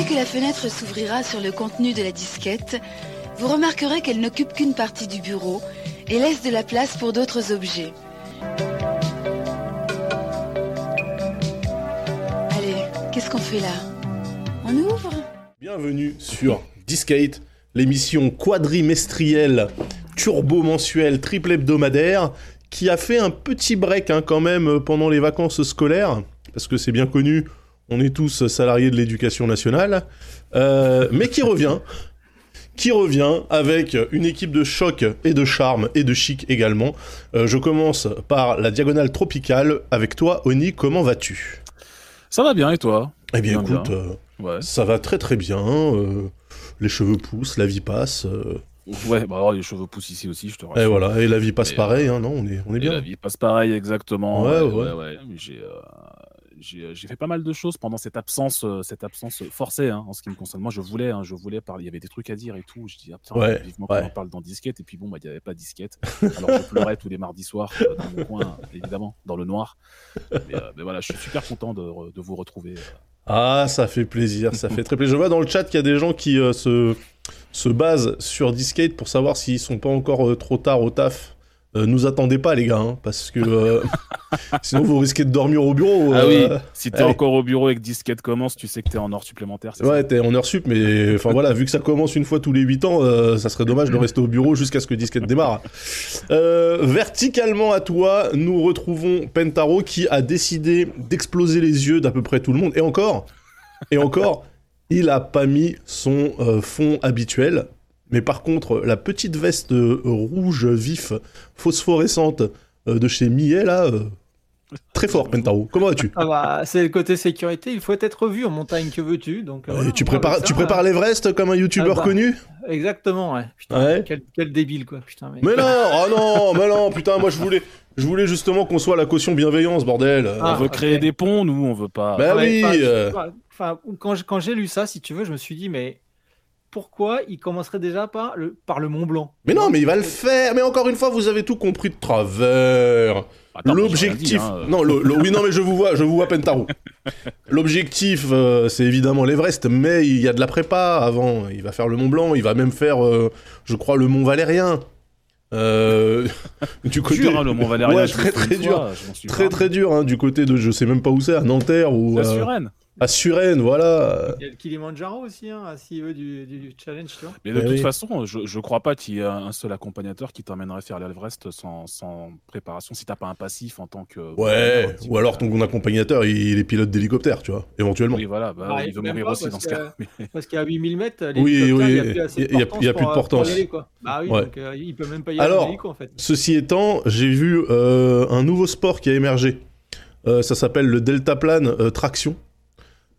Dès que la fenêtre s'ouvrira sur le contenu de la disquette, vous remarquerez qu'elle n'occupe qu'une partie du bureau et laisse de la place pour d'autres objets. Allez, qu'est-ce qu'on fait là? On ouvre? Bienvenue sur Discate, l'émission quadrimestrielle, turbo-mensuelle, triple hebdomadaire, qui a fait un petit break hein, quand même pendant les vacances scolaires, parce que c'est bien connu, on est tous salariés de l'éducation nationale, euh, mais qui revient, qui revient avec une équipe de choc et de charme et de chic également. Euh, je commence par la diagonale tropicale avec toi, Oni, comment vas-tu? Ça va bien et toi? Eh bien, Bien, écoute, bien. euh, Ouais. ça va très très bien. les cheveux poussent, la vie passe. Ouais, bah alors les cheveux poussent ici aussi, je te rassure. et voilà, et la vie passe Et, pareil, hein, non On est, on est Et bien. la vie passe pareil exactement. Ouais, ouais, ouais. ouais. J'ai euh, j'ai j'ai fait pas mal de choses pendant cette absence, euh, cette absence forcée hein, en ce qui me concerne. Moi, je voulais, hein, je voulais parler. Il y avait des trucs à dire et tout. Je dis, ah, putain, Ouais, vivement ouais. qu'on en parle dans disquette. Et puis bon, bah, il n'y avait pas disquette. Alors je pleurais tous les mardis soirs euh, dans mon coin, évidemment, dans le noir. Mais, euh, mais voilà, je suis super content de, vous retrouver. euh. Ah, ça fait plaisir, ça fait très plaisir. Je vois dans le chat qu'il y a des gens qui euh, se, se basent sur Discate pour savoir s'ils sont pas encore euh, trop tard au taf. Euh, nous attendez pas, les gars, hein, parce que euh, sinon vous risquez de dormir au bureau. Ah euh, oui, si t'es encore au bureau et que disquette commence, tu sais que t'es en heure supplémentaire. Ouais, t'es en heure sup, mais enfin voilà, vu que ça commence une fois tous les 8 ans, euh, ça serait dommage de rester au bureau jusqu'à ce que Disquette démarre. Euh, verticalement à toi, nous retrouvons Pentaro qui a décidé d'exploser les yeux d'à peu près tout le monde. Et encore, et encore, il a pas mis son euh, fond habituel. Mais par contre, la petite veste euh, rouge vif, phosphorescente euh, de chez Millet, là, euh, très fort, Pentaro. Comment vas-tu Ah bah, c'est le côté sécurité, il faut être vu en montagne, que veux-tu donc, euh, Et tu prépares, tu ça, prépares l'Everest comme un youtubeur Ah bah. connu? Exactement, ouais. Putain, Ouais. Quel, quel débile, quoi. Putain, mais... Mais non, oh non, mais non, putain, moi je voulais, je voulais justement qu'on soit la caution bienveillance, bordel. Ah, On veut ok. créer des ponts, nous, on veut pas. Bah Ouais, oui. enfin, quand j'ai lu ça, si tu veux, je me suis dit, mais pourquoi il commencerait déjà par le, par le Mont Blanc Mais non, mais il va le faire. Mais encore une fois, vous avez tout compris de travers. L'objectif, hein, euh. non, le, le- oui, non, mais je vous vois, je vous vois Pentaro. L'objectif, euh, c'est évidemment l'Everest, mais il y a de la prépa avant. Il va faire le Mont Blanc, il va même faire, euh, je crois, le Mont Valérien. Euh, du côté, Dur, hein, le Mont Valérien. Ouais, très très dur, très très dur, hein, du côté de, je sais même pas où c'est, à Nanterre ou La euh, Suresnes. À Suresnes, voilà. Il y a le Kilimanjaro aussi, hein, à s'il veut du, du challenge, tu vois. Mais de Eh toute oui. façon, je, je crois pas qu'il y ait un seul accompagnateur qui t'emmènerait faire l'Everest sans, sans préparation si t'as pas un passif en tant que. Ouais, ou alors euh, ton accompagnateur, il est pilote d'hélicoptère, tu vois, éventuellement. Oui, voilà, bah, Bah, il veut mourir aussi dans ce cas. Parce qu'à 8000 mètres, Oui, l'hélicoptère, oui, il n'y a plus assez de a- il y a- plus de euh, portance. pour y aller, quoi. Bah oui, Ouais. donc euh, il peut même pas y aller Alors, en hélico, en fait. Ceci étant, j'ai vu euh, un nouveau sport qui a émergé. Euh, ça s'appelle le deltaplane euh, traction.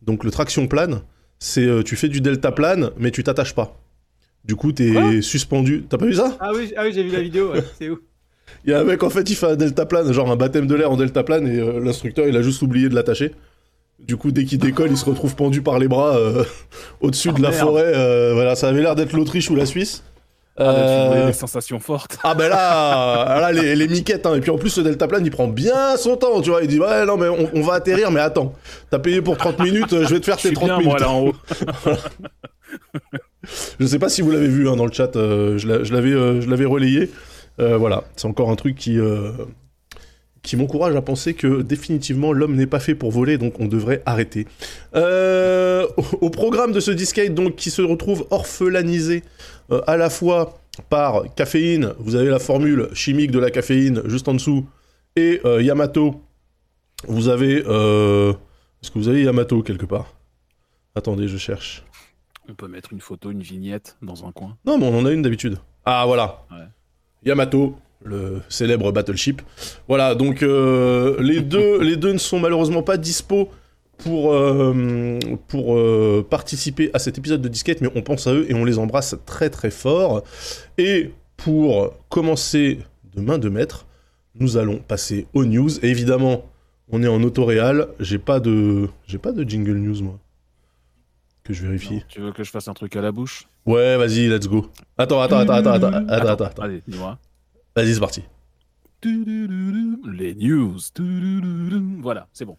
Donc le traction plane, c'est euh, tu fais du deltaplane, mais tu t'attaches pas. Du coup, t'es Quoi? suspendu. T'as pas vu ça? Ah oui, ah oui j'ai vu la vidéo, ouais, c'est où Il y a un mec, en fait, il fait un deltaplane, genre un baptême de l'air en deltaplane, et euh, l'instructeur, il a juste oublié de l'attacher. Du coup, dès qu'il décolle, il se retrouve pendu par les bras euh, au-dessus Oh, de la merde. forêt. voilà, ça avait l'air d'être l'Autriche ou la Suisse. Ah, Euh, des sensations fortes. Ah ben là, là les, les miquettes, hein. et puis en plus ce deltaplane il prend bien son temps, tu vois, il dit ouais non mais on, on va atterrir mais attends, t'as payé pour 30 minutes, euh, je vais te faire tes suis 30 bien, minutes. moi, là en haut. Je sais pas si vous l'avez vu hein, dans le chat, euh, je l'avais euh, l'avais relayé, Euh, voilà, c'est encore un truc qui, qui m'encourage à penser que définitivement l'homme n'est pas fait pour voler, donc on devrait arrêter. Euh, au, au programme de ce discade donc qui se retrouve orphelanisé euh, à la fois par caféine, vous avez la formule chimique de la caféine juste en dessous, et euh, Yamato, vous avez... euh, Est-ce que vous avez Yamato quelque part? Attendez, je cherche. On peut mettre une photo, une vignette dans un coin. Non, mais on en a une d'habitude. Ah, voilà. Ouais. Yamato, le célèbre Battleship. Voilà, donc euh, les, deux, les deux ne sont malheureusement pas dispo pour, euh, pour euh, participer à cet épisode de Disquette, mais on pense à eux et on les embrasse très très fort. Et pour commencer de main de maître, nous allons passer aux news. Et évidemment, on est en autoréal. J'ai pas de, j'ai pas de jingle news moi. Que je vérifie. Non, tu veux que je fasse un truc à la bouche? Ouais, vas-y, let's go. Attends, attends, attends, attends, attends, attends, attends, attends. Allez, dis-moi. Vas-y, c'est parti. Les news. Voilà, c'est bon.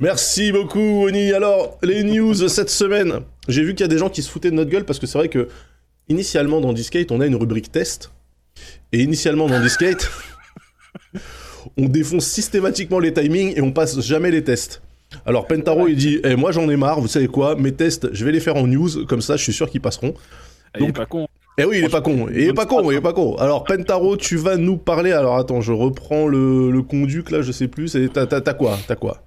Merci beaucoup, Oni. Alors, les news cette semaine. J'ai vu qu'il y a des gens qui se foutaient de notre gueule parce que c'est vrai que, initialement dans Discate, on a une rubrique test. Et initialement dans Discate, on défonce systématiquement les timings et on passe jamais les tests. Alors, Pentaro, il dit eh, Moi j'en ai marre, vous savez quoi? Mes tests, je vais les faire en news, comme ça je suis sûr qu'ils passeront. Il est Donc- pas con. Eh oui, il est pas con, il est pas con, il est pas con. Alors Pentaro, tu vas nous parler. Alors attends, je reprends le, le conduc là, je sais plus. t'as quoi? T'as quoi?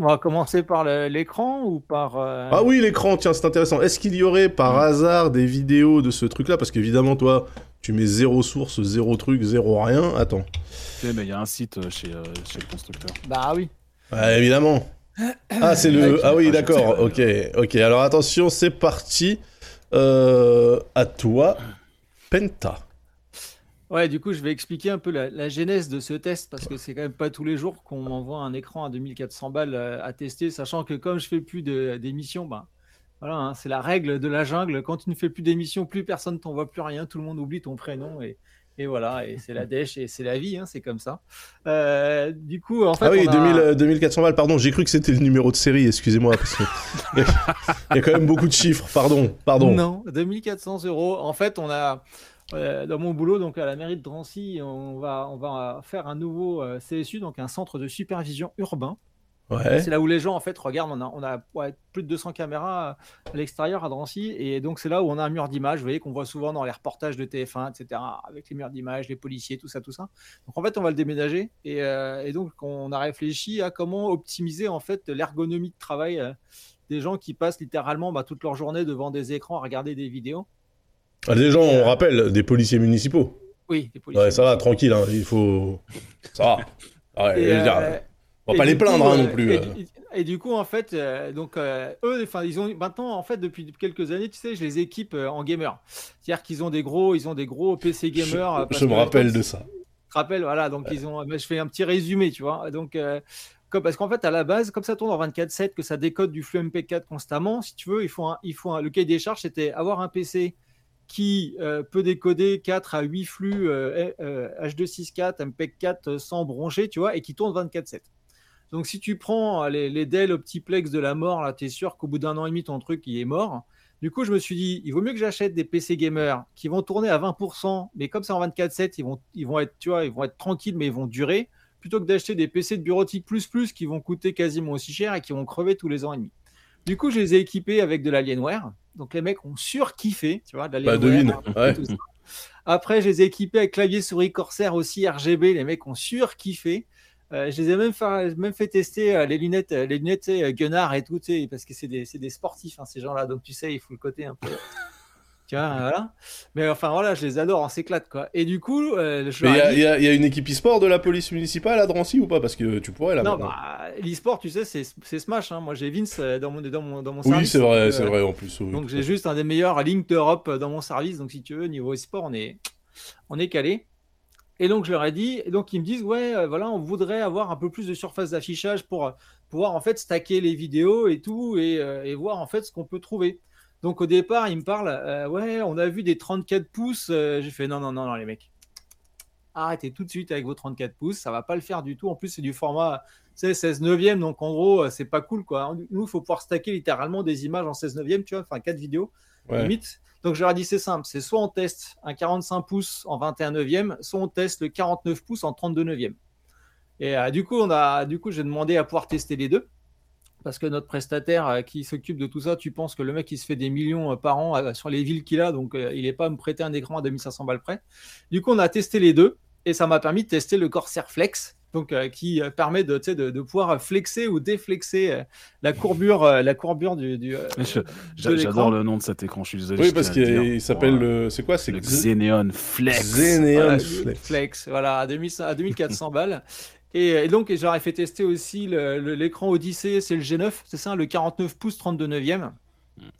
On va commencer par l'écran ou par. euh, Ah oui, l'écran, tiens, c'est intéressant. Est-ce qu'il y aurait par hasard des vidéos de ce truc-là? Parce qu'évidemment, toi, tu mets zéro source, zéro truc, zéro rien. Attends. Mais il y a un site euh, chez, euh, chez le constructeur. Bah oui. Ouais, évidemment. Ah, c'est le. Ah oui, d'accord. Ok, ok. Alors attention, c'est parti. Euh, à toi, Penta. Ouais, du coup, je vais expliquer un peu la, la genèse de ce test parce que c'est quand même pas tous les jours qu'on m'envoie un écran à 2400 balles euh, à tester, sachant que comme je fais plus d'émissions, ben voilà, hein, c'est la règle de la jungle. Quand tu ne fais plus d'émissions, plus personne t'envoie plus rien, tout le monde oublie ton prénom et, et voilà, et c'est la dèche et c'est la vie, hein, c'est comme ça. Euh, du coup, en fait, ah oui, on a- 2000, euh, 2400 balles, pardon, j'ai cru que c'était le numéro de série, excusez-moi, parce que il y, a- il y a quand même beaucoup de chiffres, pardon, pardon. Non, 2400 euros. En fait, on a euh, dans mon boulot, donc à la mairie de Drancy, on va, on va faire un nouveau euh, CSU, donc un centre de supervision urbain. Ouais. C'est là où les gens en fait regardent. On a, on a ouais, plus de 200 caméras à l'extérieur à Drancy, et donc c'est là où on a un mur d'image. Vous voyez qu'on voit souvent dans les reportages de TF1, etc. Avec les murs d'image, les policiers, tout ça, tout ça. Donc en fait, on va le déménager, et, euh, et donc on a réfléchi à comment optimiser en fait l'ergonomie de travail euh, des gens qui passent littéralement bah, toute leur journée devant des écrans à regarder des vidéos. Ah, des gens, on rappelle, des policiers municipaux. Oui, des policiers. Ouais, ça va, tranquille, hein, il faut. Ça va. Ouais, Et, je euh, on va pas les coup, plaindre hein, euh, non plus. Et, euh. du- et du coup, en fait, euh, donc euh, eux, enfin, ils ont maintenant, en fait, depuis quelques années, tu sais, je les équipe euh, en gamer. C'est-à-dire qu'ils ont des gros, ils ont des gros PC gamers. euh, Je, je me rappelle de ça. te rappelles, voilà, donc ils ont, je fais un petit résumé, tu vois. Donc, euh, parce qu'en fait, à la base, comme ça tourne en 24/7, que ça décode du flux MP4 constamment, si tu veux, il faut, un, il faut un- le cahier des charges, c'était avoir un PC qui euh, peut décoder 4 à 8 flux euh, euh, H264, MP4 euh, sans broncher, tu vois, et qui tourne 24/7. Donc, si tu prends euh, les, les Dell Optiplex de la mort, là, tu es sûr qu'au bout d'un an et demi, ton truc, il est mort. Du coup, je me suis dit, il vaut mieux que j'achète des PC gamers qui vont tourner à 20%, mais comme c'est en 24/7, ils vont, ils vont être, tu vois, ils vont être tranquilles, mais ils vont durer, plutôt que d'acheter des PC de bureautique plus plus qui vont coûter quasiment aussi cher et qui vont crever tous les ans et demi. Du coup, je les ai équipés avec de l'Alienware. Donc les mecs ont surkiffé, tu vois, de Bah, l'Alienware. devine. Ouais. Après, je les ai équipés avec clavier souris Corsair aussi RGB. Les mecs ont surkiffé. Euh, je les ai même fait, même fait tester euh, les lunettes, euh, les lunettes Gunnar et tout, parce que c'est des, c'est des sportifs, hein, ces gens-là. Donc tu sais, il faut le côté un peu. Tu vois, voilà. Mais enfin voilà, je les adore, on s'éclate quoi. Et du coup, euh, je il y, dit- y a- il y a une équipe e-sport de la police municipale à Drancy ou pas? Parce que tu pourrais là Non, bah, l'e-sport, tu sais, c'est Smash. hein. Moi, j'ai Vince euh, dans mon, dans mon, dans mon oui, service. c'est vrai, c'est euh, vrai en plus. oui. Donc, j'ai juste un des meilleurs links d'Europe dans mon service. Donc, si tu veux, niveau e-sport, on est, on est calé. Et donc, je leur ai dit, et donc, ils me disent, ouais, euh, voilà, on voudrait avoir un peu plus de surface d'affichage pour euh, pouvoir, en fait, stacker les vidéos et tout, et, euh, et voir, en fait, ce qu'on peut trouver. Donc, au départ, ils me parlent, euh, ouais, on a vu des 34 pouces. Euh, j'ai fait, non, non, non, non, les mecs. Arrêtez tout de suite avec vos 34 pouces, ça va pas le faire du tout. En plus, c'est du format tu sais, 16 neuvième, donc en gros, euh, c'est pas cool, quoi. Nous, il faut pouvoir stacker littéralement des images en 16 neuvième, tu vois, enfin, 4 vidéos Ouais. limite. Donc je leur ai dit c'est simple, c'est soit on teste un 45 pouces en 21 neuvième, soit on teste le 49 pouces en 32 neuvième. Et euh, du coup, on a, du coup, j'ai demandé à pouvoir tester les deux. Parce que notre prestataire euh, qui s'occupe de tout ça, tu penses que le mec il se fait des millions euh, par an euh, sur les villes qu'il a, donc il n'est pas à me prêter un écran à 2500 balles près. Du coup, on a testé les deux et ça m'a permis de tester le Corsair Flex donc euh, qui permet de, de, de pouvoir flexer ou déflexer euh, la courbure, euh, la courbure du. euh. J'adore le nom de cet écran, je suis désolé. Oui, parce qu'il s'appelle le. C'est quoi C'est le Xe- Xeneon Flex. Xeneon Voilà, Flex. Flex, voilà, à, 2000 à 2400 balles. Et, et donc, j'aurais fait tester aussi l'écran Odyssey, c'est le G9, c'est ça, le 49 pouces 32 neuvième.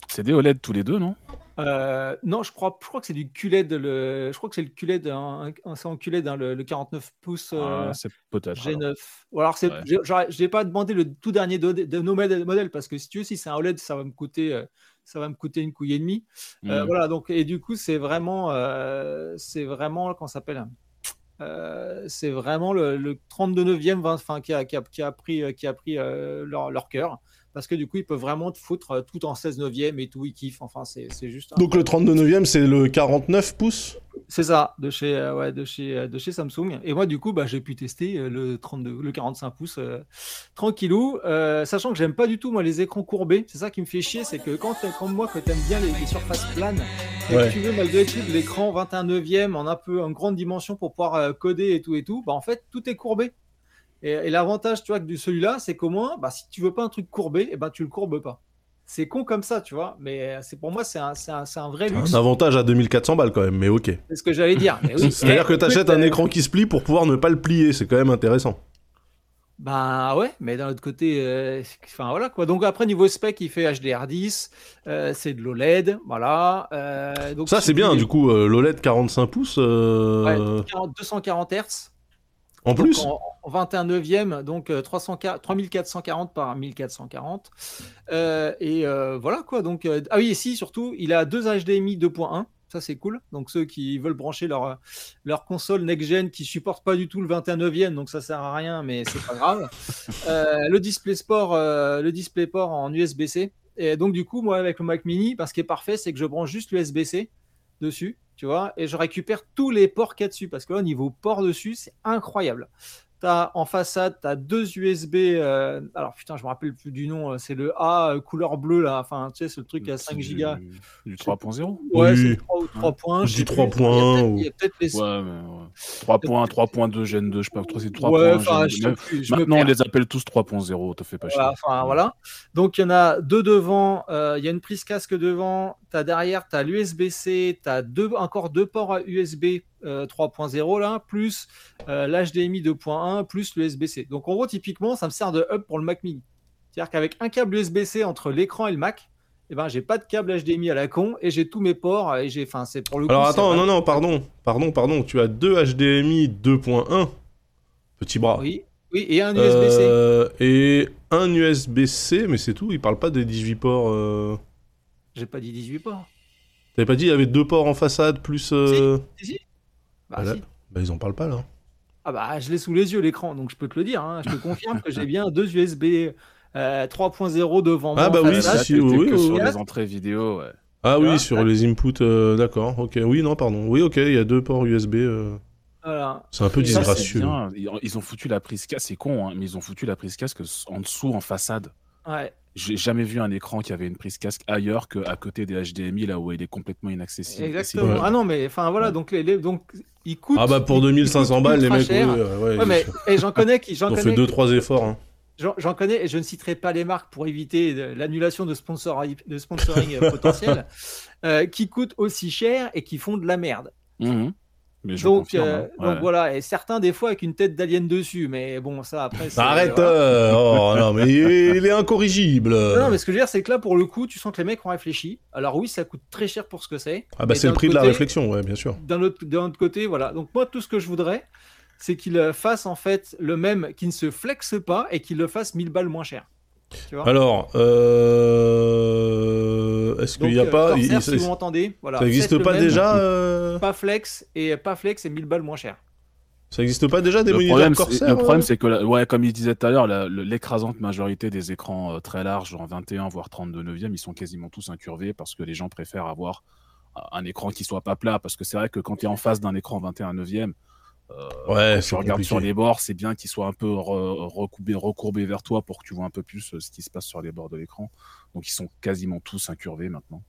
C'est des OLED tous les deux, non? Euh, non, je crois, je crois que c'est du QLED, le, je crois que c'est le QLED, un- c'est en QLED, hein, le, le 49 pouces euh, Ah, C'est peut-être. alors. G9. Ou alors, c'est, Ouais. j'ai- pas demandé le tout dernier de, de nos modèles, parce que si tu veux, si c'est un OLED, ça va me coûter, euh, ça va me coûter une couille et demie. Euh, Mm. voilà, donc, et du coup, c'est vraiment, euh, c'est vraiment, comment ça s'appelle? Euh, c'est vraiment le, le 32 neuvième 20, enfin, qui, a, qui, a, pris, euh, euh, leur cœur. Parce que du coup, ils peuvent vraiment te foutre euh, tout en 16 neuvième et tout, ils kiffent. Enfin, c'est juste. Donc le 32 neuvième, c'est le 49 pouces C'est ça, de chez, euh, ouais, de chez, euh, de chez Samsung. Et moi, du coup, bah, j'ai pu tester le 32, le 45 pouces euh, tranquillou, euh, sachant que j'aime pas du tout moi les écrans courbés. C'est ça qui me fait chier, c'est que quand, comme moi, que t'aimes bien les, les surfaces planes, et Ouais. que tu veux malgré tout l'écran 21 neuvième en un peu en grande dimension pour pouvoir coder et tout et tout, bah en fait tout est courbé. Et, et l'avantage, tu vois, de celui-là, c'est qu'au moins, bah, si tu veux pas un truc courbé, et ben tu le courbes pas. C'est con comme ça, tu vois, mais euh, c'est pour moi, c'est un, un, c'est un vrai luxe. Un avantage à 2400 balles quand même, mais ok. C'est ce que j'allais dire. Oui. C'est-à-dire que Eh, tu achètes un écran qui se plie pour pouvoir ne pas le plier, c'est quand même intéressant. Ben ouais, mais d'un autre côté, euh, enfin voilà quoi. Donc après niveau spec, il fait HDR10, euh, c'est de l'OLED, voilà. euh, donc Ça c'est bien, du coup, l'OLED 45 pouces, euh, Ouais, 40 240 Hz. En donc plus en, en 21 neuvième, donc euh, 300 3440 par 1440. Euh, et euh, voilà quoi. Donc euh, ah oui, et si surtout, il a deux HDMI 2.1. Ça c'est cool. Donc ceux qui veulent brancher leur leur console next gen qui supporte pas du tout le 21 neuvième, donc ça sert à rien, mais c'est pas grave. Euh, le display sport, euh, le display port en USB-C. Et donc du coup, moi avec le Mac Mini, parce ce qui est parfait, c'est que je branche juste l'USB-C dessus, tu vois, et je récupère tous les ports qu'il y a dessus, parce que là, au niveau port dessus, c'est incroyable. T'as en façade, tu as deux USB. euh, alors putain, je me rappelle plus du nom. euh, C'est le A euh, couleur bleue là. Enfin, tu sais, c'est le truc à 5 C'est gigas. Du, du 3.0 Ouais, Oui. c'est 3 ou 3 points. Je sais dis plus. 3 points Il y a peut-être les. Ouais, mais ouais. 3 points, 3.2, Gen 2, je sais pas, c'est 3 ouais, points. enfin, Gen je 2. sais plus, je me Maintenant, on les appelle tous 3.0, te fais pas chier. enfin, voilà. Donc, il y en a deux devant. euh, Il y a une prise casque devant. Tu as derrière, tu as l'USB-C. Tu as deux, encore deux ports à USB euh, 3.0 là, plus euh, l'HDMI 2.1, plus l'USB-C. Donc, en gros, typiquement, ça me sert de hub pour le Mac mini. C'est-à-dire qu'avec un câble USB-C entre l'écran et le Mac, eh ben, j'ai pas de câble HDMI à la con et j'ai tous mes ports. Et j'ai, enfin, c'est pour le. Alors attends, non, non, pardon, pardon, pardon, tu as deux HDMI 2.1, petit bras. Oui, oui, et un USB-C. Euh, et un USB-C, mais c'est tout, il parle pas des 18 ports. euh. J'ai pas dit 18 ports. T'avais pas dit il y avait deux ports en façade plus. euh, Si, si. Bah, Voilà. si. Bah ils en parlent pas là. Ah bah je l'ai sous les yeux l'écran, donc je peux te le dire. hein. Je te confirme que j'ai bien deux USB euh, 3.0 devant moi. Ah bah oui, si, oui, que oui, sur oui. les entrées vidéo, ouais. Ah Tu oui, vois sur les inputs, euh, d'accord, ok. Oui, non, pardon. Oui, ok, il y a deux ports USB. euh, Voilà. C'est un peu disgracieux. ils ont foutu la prise casque, c'est con, hein, mais ils ont foutu la prise casque en dessous, en façade. Ouais. J'ai jamais vu un écran qui avait une prise casque ailleurs qu'à côté des HDMI, là où il est complètement inaccessible. Exactement. Ouais. Ah non, mais enfin voilà, donc les, les- donc ils coûtent. Ah bah pour ils- ils 2500 coûtent balles, les mecs, cher. euh, ouais, Ouais, mais et j'en connais qui, ont fait connais, deux, trois efforts. hein. j'en j'en connais et je ne citerai pas les marques pour éviter l'annulation de, sponsor, de sponsoring euh, potentiel, euh, qui coûtent aussi cher et qui font de la merde. Mhm. Mais je Donc, confirme, euh, hein, donc voilà, et certains des fois avec une tête d'alien dessus, mais bon, ça après. c'est- Arrête euh, Oh non, mais il est incorrigible Non, non, mais ce que je veux dire, c'est que là, pour le coup, tu sens que les mecs ont réfléchi. Alors oui, ça coûte très cher pour ce que c'est. Ah bah c'est le prix de la réflexion, ouais, bien sûr. D'un autre, autre côté, voilà. Donc moi, tout ce que je voudrais, c'est qu'il fasse en fait le même, qu'il ne se flexe pas et qu'il le fasse 1000 balles moins cher. Tu vois Alors, euh... est-ce qu'il n'y a euh, pas... Corsair, il- si vous m'entendez, voilà. Ça n'existe pas même, déjà euh, Pas flex et pas flex et 1000 balles moins cher. Ça n'existe pas déjà des Le moniteurs problème, Corsair le problème, euh c'est que, la- ouais, comme il disait tout à l'heure, la- l'écrasante majorité des écrans euh, très larges, genre 21 voire 32 neuvième, ils sont quasiment tous incurvés parce que les gens préfèrent avoir euh, un écran qui soit pas plat. Parce que c'est vrai que quand tu es en face d'un écran 21 neuvième, euh, Ouais, quand c'est tu regardes sur les bords, c'est bien qu'il soit un peu re- recourbé, recourbé vers toi pour que tu vois un peu plus euh, ce qui se passe sur les bords de l'écran. Donc ils sont quasiment tous incurvés maintenant.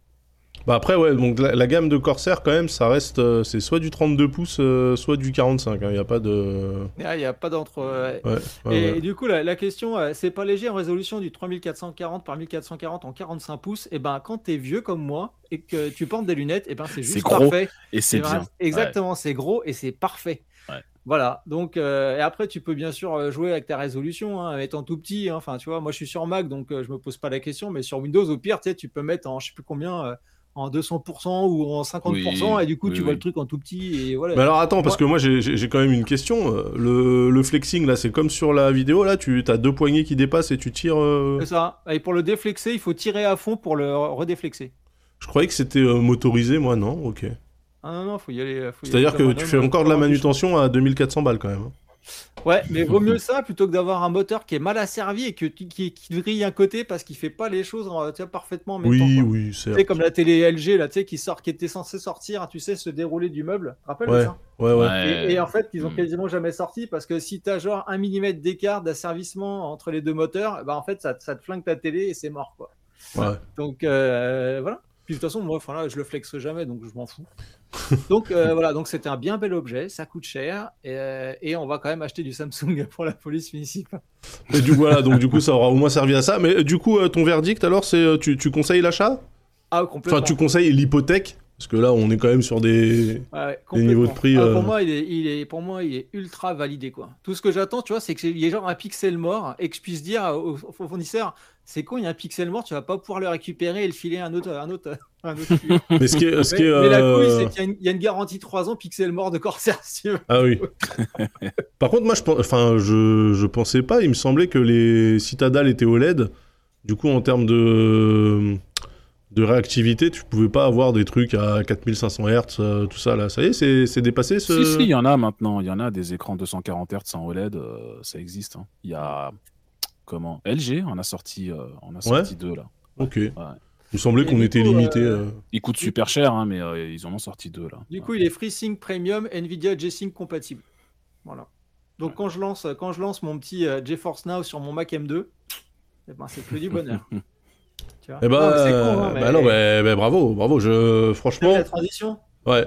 Bah après, ouais, donc la, la gamme de Corsair, quand même, ça reste. euh, c'est soit du 32 pouces, euh, soit du 45. Il n'y a pas de. Ah, Il n'y a pas d'entre. ouais. Ouais, ouais, et, ouais. du coup, la, la question, euh, c'est pas léger en résolution du 3440 par 1440 en 45 pouces. Et ben, quand t'es vieux comme moi et que tu portes des lunettes, et ben c'est juste C'est gros parfait. Et c'est bien. Exactement, c'est gros et c'est parfait. Voilà, donc euh, et après tu peux bien sûr euh, jouer avec ta résolution, hein, étant tout petit. hein. Enfin, tu vois, moi je suis sur Mac, donc euh, je me pose pas la question, mais sur Windows, au pire, tu sais, tu peux mettre en je sais plus combien, euh, en 200% ou en 50%, Oui, et du coup oui, tu vois le truc en tout petit et voilà. Mais alors attends, parce que moi j'ai- quand même une question. Le, le flexing là, c'est comme sur la vidéo là, tu as deux poignées qui dépassent et tu tires. C'est ça. Et pour le déflexer, il faut tirer à fond pour le redéflexer. Je croyais que c'était motorisé, moi non, ok. Ah non, non, faut y aller. C'est-à-dire que tu fais encore de la manutention à 2400 balles quand même. hein. Ouais, mais vaut mieux ça plutôt que d'avoir un moteur qui est mal asservi et que, qui, qui grille un côté parce qu'il fait pas les choses euh, parfaitement en même temps. Oui, quoi. oui, Tu c'est. sais, comme la télé LG, là, tu sais, qui sort, qui était censée sortir, tu sais, se dérouler du meuble. Tu te rappelles de Ouais, ça ouais, ouais. Et, et en fait, ils ont Mm. quasiment jamais sorti parce que si tu as genre un millimètre d'écart d'asservissement entre les deux moteurs, bah en fait, ça, te- ça te flingue ta télé et c'est mort, quoi. ouais. Donc euh, voilà. Puis de toute façon, moi, enfin là, je le flexe jamais, donc je m'en fous. donc euh, voilà, donc c'était un bien bel objet, ça coûte cher, et, euh, et on va quand même acheter du Samsung pour la police municipale. Et du, voilà, donc du coup ça aura au moins servi à ça. Mais euh, du coup, ton verdict alors, c'est tu, tu conseilles l'achat? Ah, complètement. Enfin, tu conseilles l'hypothèque? Parce que là, on est quand même sur des. Ouais, niveaux de prix, Ah, euh, pour, moi, il est, il est, pour moi, il est ultra validé. Quoi. Tout ce que j'attends, tu vois, c'est qu'il y ait genre un pixel mort et que je puisse dire au, au fournisseur c'est con, il y a un pixel mort, tu vas pas pouvoir le récupérer et le filer à un autre. Un autre, un autre client. Mais ce qui est. ce mais, qui est, mais la couille, euh, c'est qu'il y, a une- il y a une garantie 3 ans pixel mort de Corsair. Si. Ah oui. Par contre, moi, je, enfin, je, je pensais pas. Il me semblait que les Citadel étaient OLED. Du coup, en termes de, de réactivité, tu pouvais pas avoir des trucs à 4500 Hz, euh, tout ça là. Ça y est, c'est c'est dépassé ce. Si, si, il y en a maintenant. Il y en a des écrans 240 Hz en OLED. euh, ça existe. hein. Il y a. Comment LG en a sorti, euh, on a sorti deux là. Ok. Il me semblait qu'on était coup, limité. euh, euh, Ils coûtent super cher, hein, mais euh, ils en ont sorti deux là. Du coup, il est FreeSync Premium, Nvidia G-Sync compatible. Voilà. Donc quand je lance, quand je lance mon petit euh, GeForce Now sur mon Mac M2, eh ben, c'est que du bonheur. Tu vois Eh ben, Non, con, hein, bah non, bravo, bravo. Je, franchement, la transition ouais,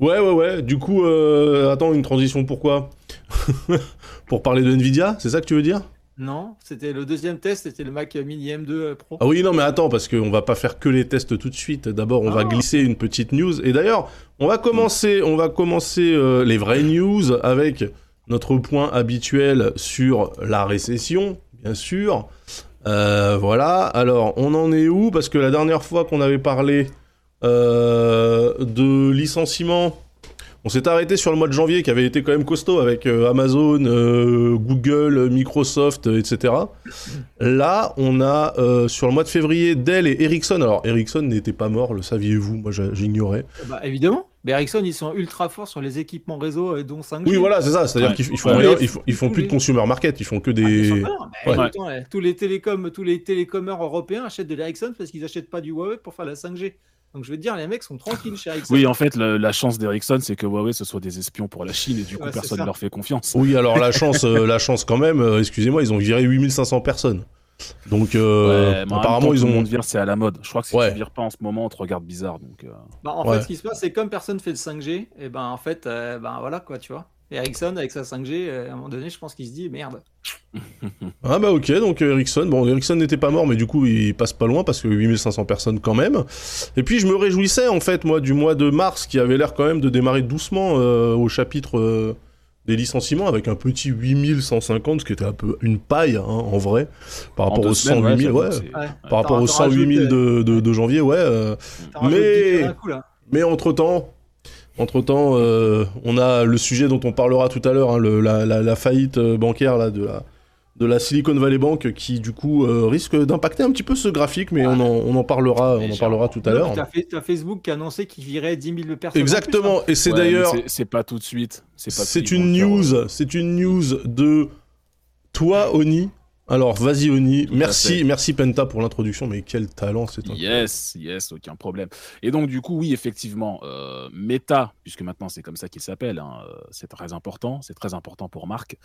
ouais, ouais, ouais. Du coup, euh, attends, une transition. Pourquoi? Pour parler de Nvidia, c'est ça que tu veux dire? Non, c'était le deuxième test, c'était le Mac Mini M2 Pro. Ah oui, non, mais attends, parce qu'on va pas faire que les tests tout de suite. D'abord, on va Ah. glisser une petite news. Et d'ailleurs, on va commencer, on va commencer euh, les vraies news avec notre point habituel sur la récession, bien sûr. Euh, voilà. Alors, on en est où? Parce que la dernière fois qu'on avait parlé euh, de licenciement, on s'est arrêté sur le mois de janvier qui avait été quand même costaud avec euh, Amazon, euh, Google, Microsoft, euh, etc. Là, on a euh, sur le mois de février Dell et Ericsson. Alors, Ericsson n'était pas mort, le saviez-vous? Moi, j'ignorais. Bah, évidemment. Mais Ericsson, ils sont ultra forts sur les équipements réseau, dont 5G. Oui, voilà, c'est ça. C'est-à-dire Ouais. qu'ils ils font, Ouais. ils font, ils font plus de Oui. consumer market, ils font que Ah, des. Ouais. attends, eh, tous les télécoms, tous les télécomeurs européens achètent de l'Ericsson parce qu'ils achètent pas du Huawei pour faire la 5G. Donc je veux te dire, les mecs sont tranquilles chez Ericsson. Oui, en fait, le- la chance d'Ericsson, c'est que Huawei, ce soit des espions pour la Chine et du coup, Ouais, personne ne leur fait confiance. Oui, alors la chance, euh, la chance quand même. euh, Excusez-moi, ils ont viré 8500 personnes. Donc, euh, Ouais, apparemment, temps, ils ont. vire, c'est à la mode. Je crois que si Ouais. tu vires pas en ce moment, on te regarde bizarre. Donc, euh, Bah, en Ouais. fait, ce qui se passe, c'est comme personne fait le 5G, et ben en fait, euh, ben voilà quoi, tu vois. Et Ericsson avec sa 5G, euh, à un moment donné, je pense qu'il se dit merde. Ah bah ok, donc euh, Ericsson, bon Ericsson n'était pas mort mais du coup il passe pas loin parce que 8500 personnes quand même. Et puis je me réjouissais en fait moi du mois de mars qui avait l'air quand même de démarrer doucement euh, au chapitre euh, des licenciements avec un petit 8150 ce qui était un peu une paille hein, en vrai par rapport aux semaines, 108 000 j'avoue ouais, que c'est- Ouais. par rapport aux t'en 108 000 rajoutes, de, de, de janvier ouais. euh, Mais- 10 d'un coup, là. mais entre temps, entre temps, on a le sujet dont on parlera tout à l'heure, hein, la, la- la faillite euh, bancaire là, de, la, de la Silicon Valley Bank qui du coup euh, risque d'impacter un petit peu ce graphique, mais on, en, on en parlera, on en parlera tout à l'heure. fait- t'as Facebook qui a annoncé qu'il virait 10 000 personnes. en Exactement, et c'est Ouais, d'ailleurs, c'est- pas tout de suite. C'est une news, euh, c'est une news de toi Oni, Alors, vas-y, Oni. Tout Merci, merci Penta pour l'introduction, mais quel talent c'est toi. Yes, yes, aucun problème. Et donc, du coup, oui, effectivement, euh, Meta, puisque maintenant c'est comme ça qu'il s'appelle, hein, euh, c'est très important, c'est très important pour Marc.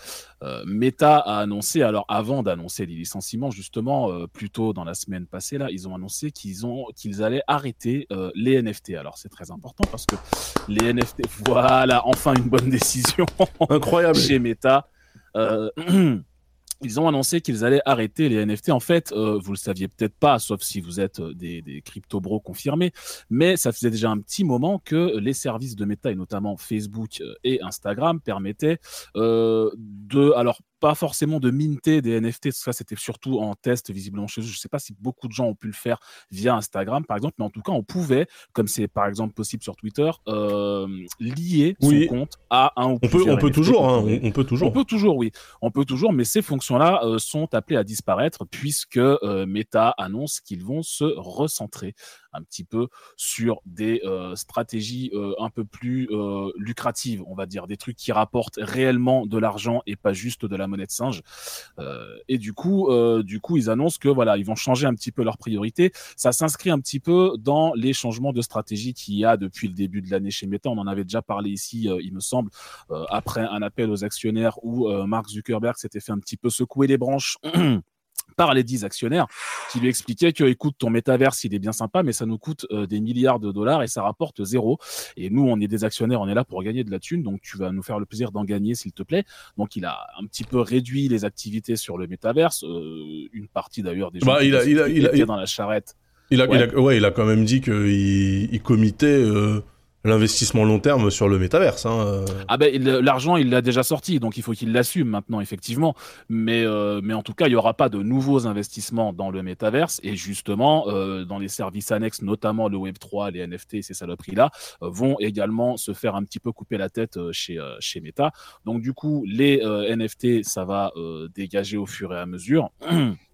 Euh, Meta a annoncé, alors avant d'annoncer les licenciements, justement, euh, plus tôt dans la semaine passée, là, ils ont annoncé qu'ils ont qu'ils allaient arrêter les NFT. Alors, c'est très important parce que les NFT, voilà, enfin une bonne décision Incroyable. chez Meta. Ils ont annoncé qu'ils allaient arrêter les NFT. En fait, euh, vous le saviez peut-être pas, sauf si vous êtes euh, des, des crypto bros confirmés, mais ça faisait déjà un petit moment que les services de Meta et notamment Facebook euh, et Instagram permettaient euh, de, alors pas forcément de minter des NFT, ça c'était surtout en test visiblement chez eux. Je sais pas si beaucoup de gens ont pu le faire via Instagram par exemple, mais en tout cas on pouvait, comme c'est par exemple possible sur Twitter, euh, lier Oui. son compte à un ou On peut, on peut NFT toujours, hein, on, on peut toujours. on peut toujours, oui. On peut toujours, mais ces fonctions-là euh, sont appelées à disparaître puisque euh, Meta annonce qu'ils vont se recentrer un petit peu sur des euh, stratégies euh, un peu plus euh, lucratives, on va dire, des trucs qui rapportent réellement de l'argent et pas juste de la monnaie de singe. Et du coup, du coup, ils annoncent que voilà, ils vont changer un petit peu leurs priorités. Ça s'inscrit un petit peu dans les changements de stratégie qu'il y a depuis le début de l'année chez Meta. On en avait déjà parlé ici, il me semble, après un appel aux actionnaires où Mark Zuckerberg s'était fait un petit peu secouer les branches. par les 10 actionnaires qui lui expliquaient que écoute ton métaverse il est bien sympa mais ça nous coûte euh, des milliards de dollars et ça rapporte zéro. Et nous on est des actionnaires on est là pour gagner de la thune donc tu vas nous faire le plaisir d'en gagner s'il te plaît. Donc il a un petit peu réduit les activités sur le métaverse euh, une partie d'ailleurs des gens Bah, qui il a- il a- il a- étaient il- dans la charrette. Il a, Ouais. il a, ouais, il a quand même dit qu'il il committait euh, l'investissement long terme sur le métaverse. Hein. euh. Ah ben l'argent il l'a déjà sorti donc il faut qu'il l'assume maintenant effectivement mais euh, mais en tout cas il y aura pas de nouveaux investissements dans le métaverse et justement euh, dans les services annexes notamment le Web 3 les NFT ces saloperies là vont également se faire un petit peu couper la tête euh, chez euh, chez Meta donc du coup les euh, NFT ça va euh, dégager au fur et à mesure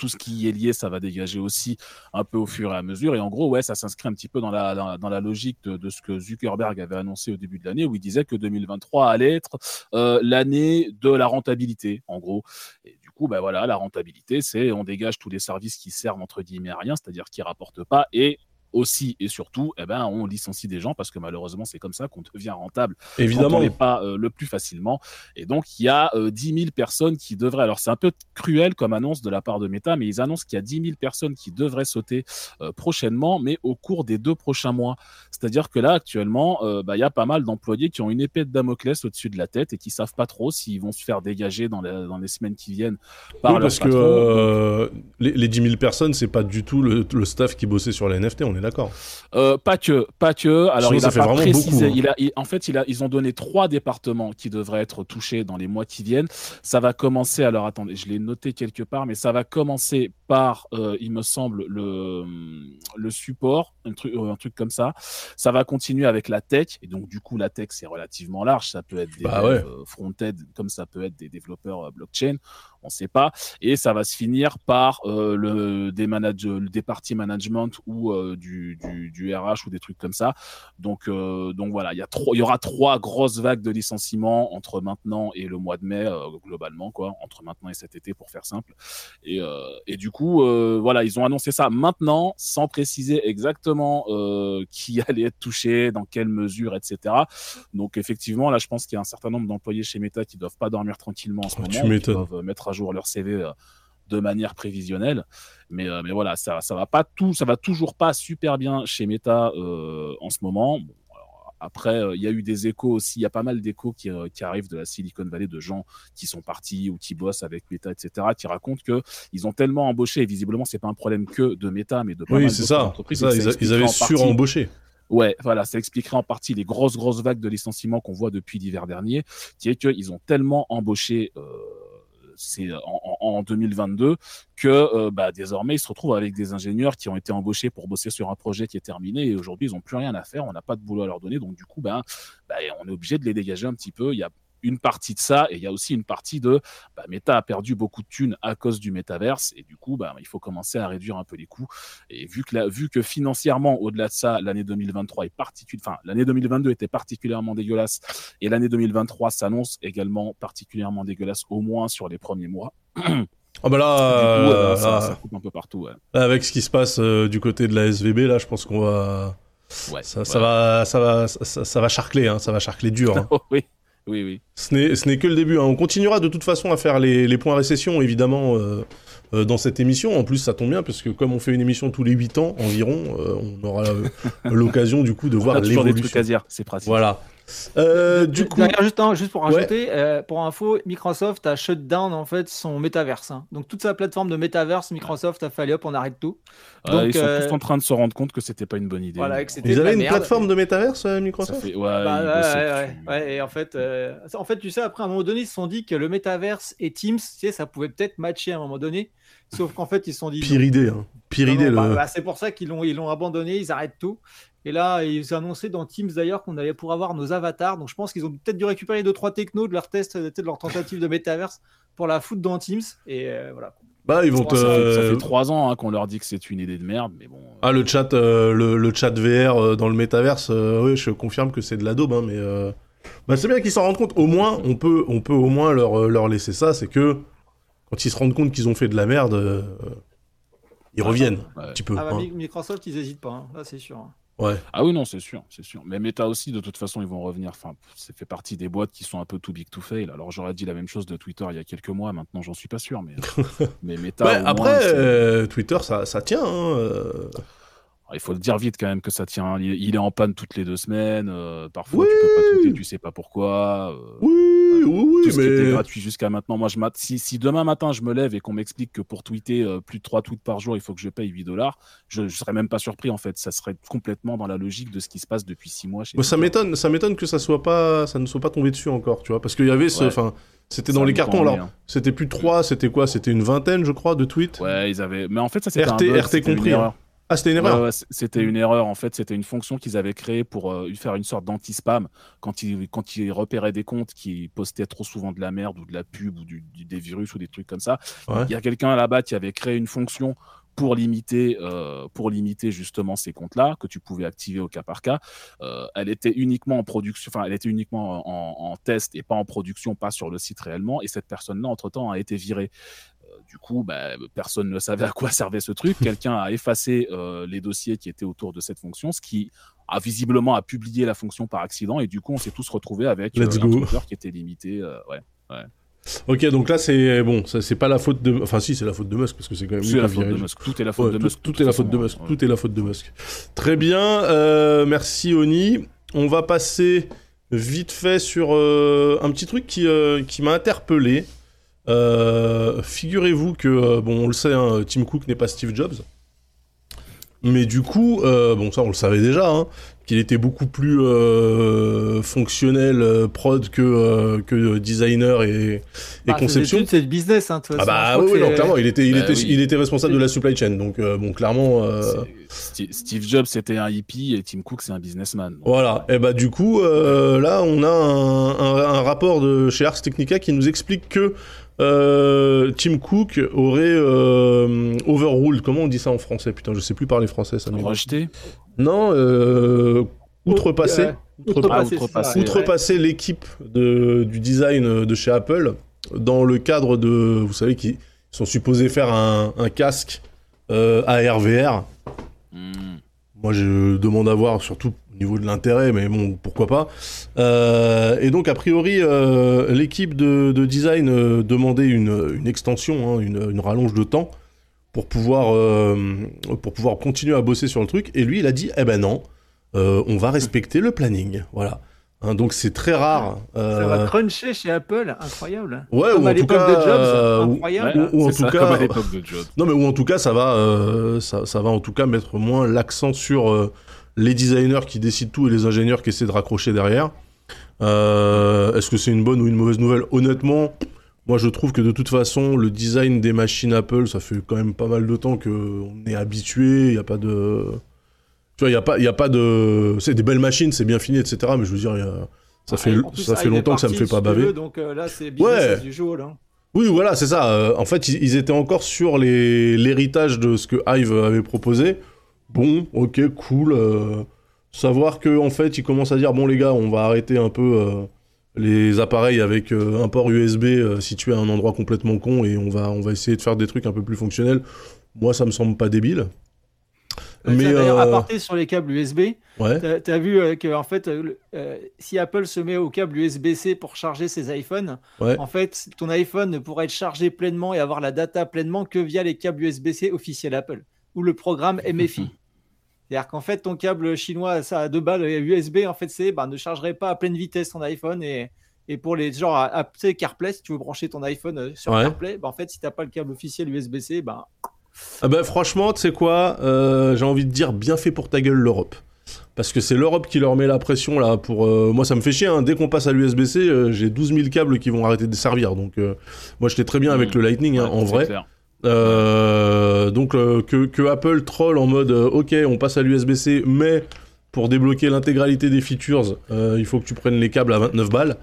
tout ce qui est lié, ça va dégager aussi un peu au fur et à mesure. Et en gros, ouais, ça s'inscrit un petit peu dans la, dans, la- logique de, de ce que Zuckerberg avait annoncé au début de l'année, où il disait que 2023 allait être euh, l'année de la rentabilité, en gros. Et du coup, ben voilà, la rentabilité, c'est on dégage tous les services qui servent entre guillemets à rien, c'est-à-dire qui rapportent pas, et aussi et surtout, eh ben, on licencie des gens parce que malheureusement, c'est comme ça qu'on devient rentable quand Évidemment. on n'est pas euh, le plus facilement. Et donc, il y a euh, 10 000 personnes qui devraient. Alors, c'est un peu cruel comme annonce de la part de Meta, mais ils annoncent qu'il y a 10 000 personnes qui devraient sauter euh, prochainement, mais au cours des deux prochains mois. C'est-à-dire que là, actuellement, euh, bah, il y a pas mal d'employés qui ont une épée de Damoclès au-dessus de la tête et qui savent pas trop s'ils vont se faire dégager dans, les- dans les semaines qui viennent par Oui, parce que patron. les, les 10 000 personnes, c'est pas du tout le, le staff qui bossait sur les NFT, on est d'accord. Euh, pas que, pas que. Alors Sinon, il a pas précisé. beaucoup, hein. Il a, il- en fait, il a, ils ont donné trois départements qui devraient être touchés dans les mois qui viennent. Ça va commencer. Alors attendez, je l'ai noté quelque part, mais ça va commencer par, euh, il me semble, le le support, un truc, euh, un truc comme ça. Ça va continuer avec la tech. Et donc du coup, la tech c'est relativement large. Ça peut être des Bah ouais. euh, front-end, comme ça peut être des développeurs euh, blockchain. On sait pas. Et ça va se finir par euh, le des manage, le des parties management ou euh, du, du, du RH ou des trucs comme ça. Donc euh, donc voilà, il y a trois, il y aura trois grosses vagues de licenciements entre maintenant et le mois de mai euh, globalement quoi, entre maintenant et cet été pour faire simple. Et euh, et du coup euh, voilà, ils ont annoncé ça maintenant sans préciser exactement euh, qui allait être touché, dans quelle mesure, etc. Donc effectivement là, je pense qu'il y a un certain nombre d'employés chez Meta qui doivent pas dormir tranquillement en ce Oh, tu moment, qui doivent euh, mettre à jour leur CV de manière prévisionnelle. Mais, euh, mais voilà, ça, ça va pas tout, ça va toujours pas super bien chez Meta euh, en ce moment. Bon, après, euh, il y a eu des échos aussi. Il y a pas mal d'échos qui, euh, qui arrivent de la Silicon Valley de gens qui sont partis ou qui bossent avec Meta, etc., qui racontent que ils ont tellement embauché. Et visiblement, c'est pas un problème que de Meta, mais de pas Oui, mal ça. entreprises. C'est ça, Ils, ils avaient surembauché. Ouais, voilà, ça expliquerait en partie les grosses, grosses vagues de licenciements qu'on voit depuis l'hiver dernier, qui est qu'ils ont tellement embauché euh, c'est en, en- en 2022 que euh, bah, désormais ils se retrouvent avec des ingénieurs qui ont été embauchés pour bosser sur un projet qui est terminé et aujourd'hui ils n'ont plus rien à faire, on n'a pas de boulot à leur donner, donc du coup bah, bah, on est obligé de les dégager un petit peu. Une partie de ça et il y a aussi une partie de bah, Meta a perdu beaucoup de thunes à cause du métaverse et du coup bah, il faut commencer à réduire un peu les coûts et vu que, la, vu que financièrement au-delà de ça l'année 2023 est enfin l'année 2022 était particulièrement dégueulasse et l'année 2023 s'annonce également particulièrement dégueulasse au moins sur les premiers mois Ah bah là, Du coup, euh, euh, ça, là, ça coupe un peu partout. Ouais. avec ce qui se passe euh, du côté de la SVB, là, je pense qu'on va, Ouais, ça, ouais. ça va, ça va, ça, ça va charcler, hein, ça va charcler dur. hein. oui, oui, oui. Ce n'est que le début. hein. On continuera de toute façon à faire les, les points récession, évidemment, euh, euh, dans cette émission. En plus, ça tombe bien, parce que comme on fait une émission tous les 8 ans environ, euh, on aura l'occasion, du coup, de On voir toujours des trucs l'évolution. à dire, c'est pratique. Voilà. Euh, du coup, juste, pour Ouais. rajouter, euh, pour info, Microsoft a shut down en fait son metaverse. hein. Donc toute sa plateforme de metaverse, Microsoft a fait allez hop, on arrête tout. Euh, Donc, ils sont euh, tous en train de se rendre compte que c'était pas une bonne idée. Voilà, que vous avez une merde. plateforme de métaverse, euh, Microsoft fait, ouais, Bah, ouais, ouais, dessus. ouais, ouais, et en fait, euh, en fait, tu sais, après à un moment donné, ils se sont dit que le metaverse et Teams, tu sais, ça pouvait peut-être matcher à un moment donné. Sauf qu'en fait, ils se sont dit. Pire idée, hein. Pire Non, idée. non, bah, le... bah, c'est pour ça qu'ils l'ont ils l'ont abandonné, ils arrêtent tout. Et là, ils ont annoncé dans Teams d'ailleurs qu'on allait pouvoir avoir nos avatars. Donc je pense qu'ils ont peut-être dû récupérer deux trois technos de leur test, de de leur tentative de metaverse pour la foutre dans Teams. Et euh, voilà. Bah, ils vont ça, fait, ça fait trois ans hein, qu'on leur dit que c'est une idée de merde, mais bon. Ah, le chat, euh, le, le chat VR euh, dans le métaverse, euh, oui, je confirme que c'est de la daube, hein, mais euh, bah, c'est bien qu'ils s'en rendent compte. Au moins, on peut, on peut au moins leur, euh, leur laisser ça, c'est que quand ils se rendent compte qu'ils ont fait de la merde, euh, ils reviennent Ouais. un petit peu. Ah bah, hein. Mi- Microsoft, ils hésitent pas. hein. Là, c'est sûr. Ouais. Ah oui, non, c'est sûr, c'est sûr. Mais Meta aussi, de toute façon, ils vont revenir. Enfin, ça fait partie des boîtes qui sont un peu too big to fail. Alors j'aurais dit la même chose de Twitter il y a quelques mois. Maintenant, j'en suis pas sûr, mais mais Meta. Ouais, au moins, après, c'est- euh, Twitter, ça, ça tient. hein, euh. Il faut le dire vite quand même que ça tient. Il, est en panne toutes les deux semaines. euh, parfois, Oui. tu peux pas tweeter, tu sais pas pourquoi. euh, Oui, oui, oui, tout ce qui était gratuit jusqu'à maintenant. Moi, je si, si demain matin je me lève et qu'on m'explique que pour tweeter euh, plus de 3 tweets par jour, il faut que je paye 8 dollars, je, je serais même pas surpris en fait. Ça serait complètement dans la logique de ce qui se passe depuis 6 mois. Chez ça m'étonne, ça m'étonne que ça soit pas, ça ne soit pas tombé dessus encore, tu vois, parce qu'il y avait ce, Ouais. enfin, c'était dans les cartons. Alors, lien. c'était plus de trois, c'était quoi C'était une vingtaine, je crois, de tweets? Ouais, ils avaient. Mais en fait, ça c'était un RT, bug, RT une compris. hein. Ah, c'était une erreur. ouais, c'était une erreur en fait. C'était une fonction qu'ils avaient créée pour euh, faire une sorte d'anti-spam quand ils, quand ils repéraient des comptes qui postaient trop souvent de la merde ou de la pub ou du- du- des virus ou des trucs comme ça. Ouais. Il y a quelqu'un là-bas qui avait créé une fonction pour limiter, euh, pour limiter justement ces comptes-là que tu pouvais activer au cas par cas. Euh, elle était uniquement en production, enfin elle était uniquement en, en test et pas en production, pas sur le site réellement. Et cette personne-là, entre-temps, a été virée. Euh, Du coup, bah, personne ne savait à quoi servait ce truc. Quelqu'un a effacé euh, les dossiers qui étaient autour de cette fonction, ce qui a visiblement a publié la fonction par accident. Et du coup, on s'est tous retrouvés avec Let's un go. Qui était limité. euh, ouais. Ok, donc là, c'est bon, c'est pas la faute de. Enfin, si, c'est la faute de Musk, parce que c'est quand même C'est la faute de Musk. Tout est la faute Ouais, de tout, Musk. tout est la faute de Musk. Tout est la faute de Musk. Très bien, euh, merci Oni. On va passer vite fait sur euh, un petit truc qui, euh, qui m'a interpellé. Euh, Figurez-vous que, euh, bon, on le sait, hein, Tim Cook n'est pas Steve Jobs. Mais du coup, euh, bon, ça on le savait déjà, hein, qu'il était beaucoup plus euh, fonctionnel, euh, prod que, euh, que designer et, et Bah, conception. C'est le business. Hein, de toute Ah bah oui, non, clairement, il était, il, Bah était, oui. il était responsable de la supply chain, donc euh, bon, clairement. euh, Steve Jobs, c'était un hippie et Tim Cook, c'est un businessman. Donc, Voilà, et bah du coup, euh, là, on a un, un- un rapport de chez Ars Technica qui nous explique que euh, Tim Cook aurait euh, overruled. Comment on dit ça en français? Putain, je sais plus parler français, ça Rejeté Non, euh, outrepassé. Euh, Ah, ouais. l'équipe de, du design de chez Apple dans le cadre de, vous savez, qui sont supposés faire un, un casque euh, AR/VR. Hmm. Moi, je demande à voir, surtout niveau de l'intérêt, mais bon, pourquoi pas. Euh, et donc, a priori, euh, l'équipe de, de design euh, demandait une, une extension, hein, une, une rallonge de temps pour pouvoir, euh, pour pouvoir continuer à bosser sur le truc. Et lui, il a dit, eh ben non, euh, on va respecter le planning. Voilà. Hein, donc, c'est très rare. Ça va cruncher chez Apple, incroyable. Ouais, Comme ou à en tout l'époque cas, de Jobs, ou- incroyable. Ouais, ou en c'est tout ça, cas- comme à l'époque de Jobs. Non, mais ou en tout cas, ça va, euh, ça, ça va en tout cas mettre moins l'accent sur euh, les designers qui décident tout et les ingénieurs qui essaient de raccrocher derrière. Euh, Est-ce que c'est une bonne ou une mauvaise nouvelle? Honnêtement, moi je trouve que de toute façon, le design des machines Apple, ça fait quand même pas mal de temps qu'on est habitué. Il n'y a pas de. Tu vois, il n'y a, pas- y a pas de. C'est des belles machines, c'est bien fini, etc. Mais je veux dire, il y a- ça fait, Ah, plus, ça ah, fait longtemps que ça me fait pas baver. veux, donc euh, là, c'est business Ouais. usual. hein. Oui, voilà, c'est ça. Euh, en fait, ils, étaient encore sur les- l'héritage de ce que Hive avait proposé. Bon, ok, cool. euh, savoir que en fait, ils commencent à dire bon les gars, on va arrêter un peu euh, les appareils avec euh, un port USB situé à un endroit complètement con et on va, on va essayer de faire des trucs un peu plus fonctionnels. Moi, ça me semble pas débile. Mais d'ailleurs, à sur les câbles USB, ouais. tu as, vu que en fait, si Apple se met au câble USB-C pour charger ses iPhones, Ouais. en fait, ton iPhone ne pourra être chargé pleinement et avoir la data pleinement que via les câbles USB-C officiels Apple ou le programme MFI. C'est-à-dire qu'en fait, ton câble chinois, ça a deux balles USB, en fait, c'est bah, ne chargerait pas à pleine vitesse ton iPhone et, et pour les genre à, à- tu sais, CarPlay, si tu veux brancher ton iPhone euh, sur Ouais. CarPlay, bah, en fait, si t'as pas le câble officiel USB-C, bah, Ah bah, franchement, tu sais quoi euh, J'ai envie de dire bien fait pour ta gueule l'Europe. Parce que c'est l'Europe qui leur met la pression là pour. euh, moi, ça me fait chier. hein. Dès qu'on passe à l'USB-C, euh, j'ai 12 000 câbles qui vont arrêter de servir. Donc, euh, moi, j'étais très bien avec Mhm. le Lightning hein, Ouais, en vrai. clair. Euh, donc euh, que, que Apple troll en mode euh, ok on passe à l'USB-C mais pour débloquer l'intégralité des features euh, il faut que tu prennes les câbles à 29 balles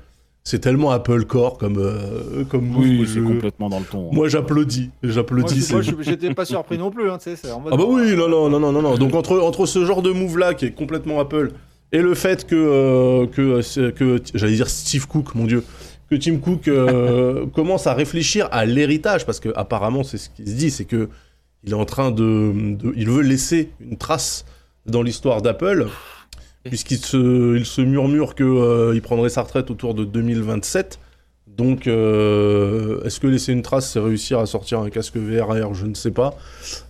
c'est tellement Apple Core comme euh, comme. Oui, c'est je- complètement dans le ton. hein. moi j'applaudis j'applaudis moi, j'étais pas surpris non plus. hein, tu sais, c'est en mode, ah bah oui non non non non non donc entre entre ce genre de move là qui est complètement Apple et le fait que euh, que que, que j'allais dire Steve Cook mon dieu que Tim Cook euh, commence à réfléchir à l'héritage parce que apparemment c'est ce qui se dit c'est que il est en train de, de- il veut laisser une trace dans l'histoire d'Apple puisqu'il se il se murmure que euh, il prendrait sa retraite autour de 2027 donc euh, est-ce que laisser une trace c'est réussir à sortir un casque VR je ne sais pas.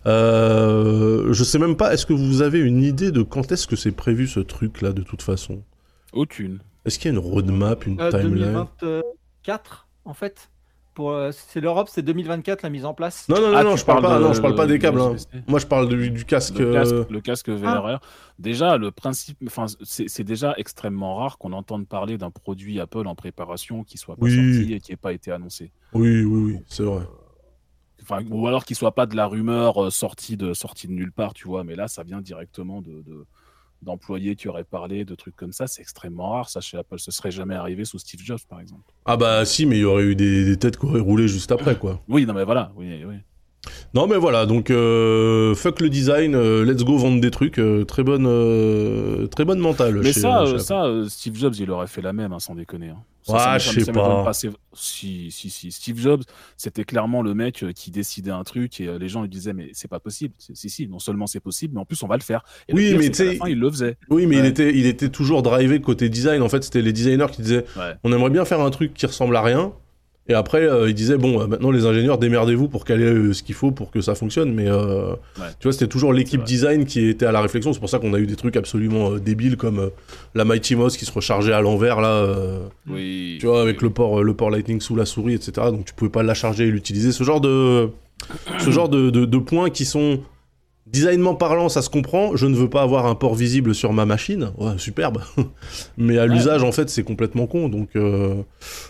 Euh, je sais même pas est-ce que vous avez une idée de quand est-ce que c'est prévu ce truc là de toute façon? Aucune. Est-ce qu'il y a une roadmap une Euh, timeline 2024, en fait. Pour, euh, c'est l'Europe, c'est 2024 la mise en place. non non non, Ah, non je parle pas de- non je parle pas des de câbles hein. Moi je parle du, du casque, Le casque, euh, le casque Ah. VRR. Déjà, le principe, enfin, c'est c'est déjà extrêmement rare qu'on entende parler d'un produit Apple en préparation qui soit pas Oui. sorti et qui n'ait pas été annoncé. oui oui oui c'est vrai Enfin, ou alors qu'il soit pas de la rumeur euh, sortie de sortie de nulle part, tu vois. Mais là, ça vient directement de de- d'employés qui auraient parlé de trucs comme ça. C'est extrêmement rare. Ça chez Apple, ce serait jamais arrivé sous Steve Jobs, par exemple. ah bah si mais il y aurait eu des, des têtes qui auraient roulé juste après quoi Oui, non, mais voilà. Oui, oui. Non mais voilà, donc euh, fuck le design, euh, let's go vendre des trucs, euh, très bonne, très bonne mentale. Mais chez- ça, chez ça Steve Jobs, il aurait fait la même, hein, sans déconner. hein. Ça, Ouais, ça me- je sais pas. Si, si, si. Steve Jobs, c'était clairement le mec qui décidait un truc et les gens lui disaient mais c'est pas possible. Si, si, non seulement c'est possible, mais en plus on va le faire. Et le Oui, pire, mais tu sais, il le faisait. Oui, mais il était, il était toujours drivé côté design. En fait, c'était les designers qui disaient, Ouais. on aimerait bien faire un truc qui ressemble à rien. Et après, euh, il disait bon, euh, maintenant les ingénieurs démerdez-vous pour caler euh, ce qu'il faut pour que ça fonctionne. Mais euh, Ouais. tu vois, c'était toujours l'équipe design qui était à la réflexion. C'est pour ça qu'on a eu des trucs absolument débiles comme la Mighty Mouse qui se rechargeait à l'envers là. Oui. tu vois, avec le port, le port Lightning sous la souris, etc. Donc tu pouvais pas la charger et l'utiliser. Ce genre de, ce genre de, de- de points qui sont designement parlant, ça se comprend. Je ne veux pas avoir un port visible sur ma machine. Ouais, superbe. Mais à l'usage, en fait, c'est complètement con. Donc euh,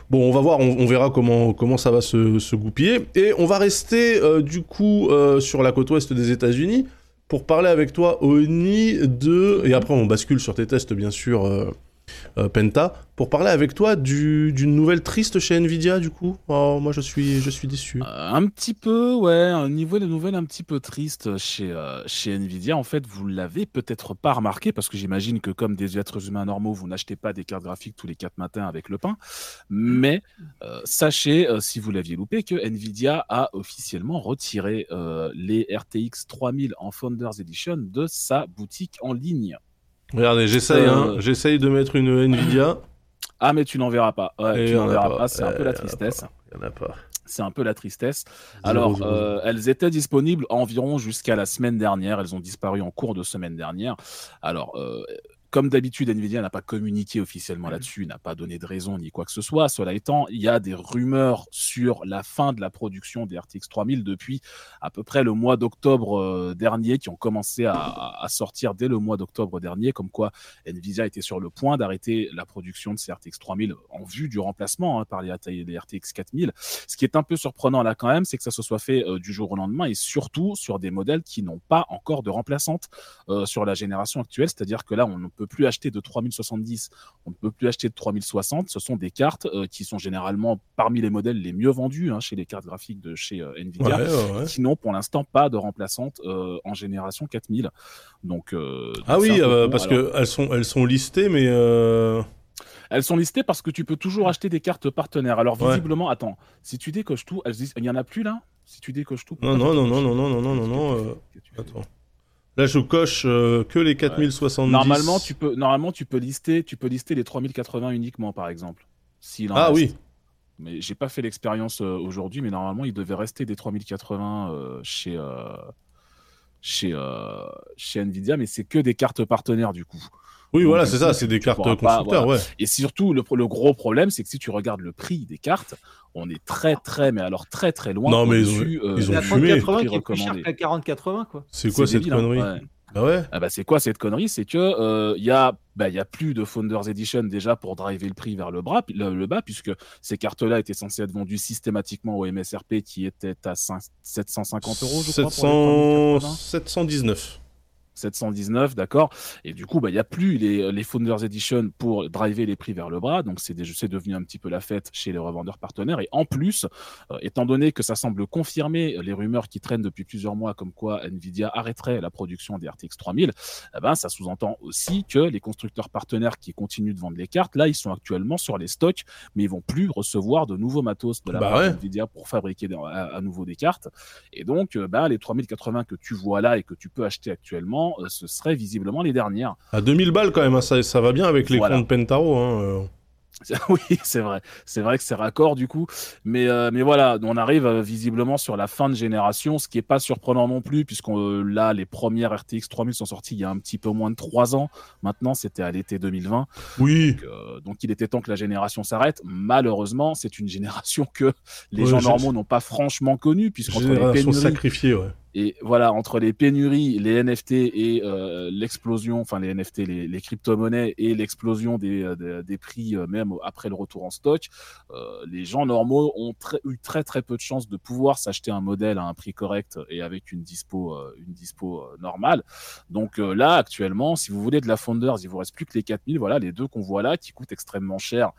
bon, on va voir, on, on verra comment comment ça va se, se goupiller. Et on va rester euh, du coup euh, sur la côte ouest des États-Unis pour parler avec toi, Oni, de et après on bascule sur tes tests, bien sûr. Euh, Penta, pour parler avec toi du- d'une nouvelle triste chez Nvidia, du coup. Oh, moi, je suis, je suis déçu. Euh, un petit peu, ouais, un niveau de nouvelles un petit peu triste chez, euh, chez Nvidia. En fait, vous l'avez peut-être pas remarqué parce que j'imagine que comme des êtres humains normaux, vous n'achetez pas des cartes graphiques tous les quatre matins avec le pain. Mais sachez, si vous l'aviez loupé, que Nvidia a officiellement retiré les RTX 3000 en Founders Edition de sa boutique en ligne. Regardez, j'essaye, Euh, hein, j'essaye de mettre une Nvidia. Ah, mais tu n'en verras pas. Ouais, tu n'en verras pas. pas. C'est un peu la Euh, a tristesse. Il y en a pas. C'est un peu la tristesse. Alors, euh, elles étaient disponibles environ jusqu'à la semaine dernière. Elles ont disparu en cours de semaine dernière. Alors, euh, comme d'habitude, Nvidia n'a pas communiqué officiellement là-dessus, n'a pas donné de raison ni quoi que ce soit. Cela étant, il y a des rumeurs sur la fin de la production des RTX 3000 depuis à peu près le mois d'octobre euh, dernier, qui ont commencé à, sortir dès le mois d'octobre dernier, comme quoi Nvidia était sur le point d'arrêter la production de ces RTX 3000 en vue du remplacement hein, par les, les RTX 4000. Ce qui est un peu surprenant là quand même, c'est que ça se soit fait euh, du jour au lendemain et surtout sur des modèles qui n'ont pas encore de remplaçante euh, sur la génération actuelle. C'est-à-dire que là, on ne peut plus acheter de 3070, on ne peut plus acheter de 3060. Ce sont des cartes euh, qui sont généralement parmi les modèles les mieux vendus hein, chez les cartes graphiques de chez euh, Nvidia. ouais, ouais. Qui n'ont pour l'instant pas de remplaçante euh, en génération 4000. Donc, Ah oui, parce Alors, que elles sont, elles sont listées, mais euh, elles sont listées parce que tu peux toujours acheter des cartes partenaires. Alors visiblement, attends, si tu décoches tout, elles disent, il y en a plus là? Si tu décoches tout. Non, non, non, non, non, non, non, non, non, non. euh, Attends. Là, je coche euh, que les 4070. Normalement, tu peux, normalement, tu peux lister, tu peux lister les 3080 uniquement, par exemple. S'il en Ah reste. oui. Mais j'ai pas fait l'expérience euh, aujourd'hui, mais normalement, il devait rester des 3080 euh, chez, chez, chez Nvidia, mais c'est que des cartes partenaires du coup. Oui, Donc, voilà, c'est ça, c'est des cartes pas, constructeurs, voilà. ouais. Et surtout, le, le gros problème, c'est que si tu regardes le prix des cartes, on est très, très, mais alors très, très loin. Non, mais ils ont- euh, ils ont fumé. 3080 prix qui est plus cher que la 4080, quoi. C'est quoi cette débile, hein, connerie ouais. Bah ouais. Ah bah, c'est quoi cette connerie? C'est que euh, il y a bah, il y a plus de Founders Edition déjà pour driver le prix vers le, bras, le, le bas puisque ces cartes-là étaient censées être vendues systématiquement au MSRP qui était à 5 750 euros je crois pour les 700... 3080. 719. 719, d'accord. Et du coup, bah, il n'y a plus les, les Founders Edition pour driver les prix vers le bras. Donc, c'est devenu un petit peu la fête chez les revendeurs partenaires. Et en plus, euh, étant donné que ça semble confirmer les rumeurs qui traînent depuis plusieurs mois comme quoi Nvidia arrêterait la production des RTX 3000, eh ben, ça sous-entend aussi que les constructeurs partenaires qui continuent de vendre les cartes, là, ils sont actuellement sur les stocks, mais ils vont plus recevoir de nouveaux matos de la Bah part ouais. d'Nvidia pour fabriquer des- à, à nouveau des cartes. Et donc, euh, bah, les 3080 que tu vois là et que tu peux acheter actuellement, euh, ce seraient visiblement les dernières. À 2000 balles quand même, hein, ça, ça va bien avec l'écran Voilà. de Pentaro. Hein, euh. oui, c'est vrai. C'est vrai que c'est raccord du coup. Mais, euh, mais voilà, on arrive euh, visiblement sur la fin de génération, ce qui est pas surprenant non plus, puisqu'on là, les premières RTX 3000 sont sorties il y a un petit peu moins de 3 ans. Maintenant, c'était à l'été 2020. Oui. Donc, euh, donc il était temps que la génération s'arrête. Malheureusement, c'est une génération que les Ouais, gens normaux n'ont pas franchement connue, puisqu'entre les pénuries, sacrifiée, ouais. Et voilà, entre les pénuries, les NFT et euh, l'explosion, enfin les NFT, les, les crypto-monnaies et l'explosion des, euh, des, des prix, euh, même après le retour en stock, euh, les gens normaux ont eu très très peu de chances de pouvoir s'acheter un modèle à un prix correct et avec une dispo, euh, une dispo euh, normale. Donc là, actuellement, si vous voulez de la Founders, il vous reste plus que les 4000, voilà, les deux qu'on voit là, qui coûtent extrêmement cher.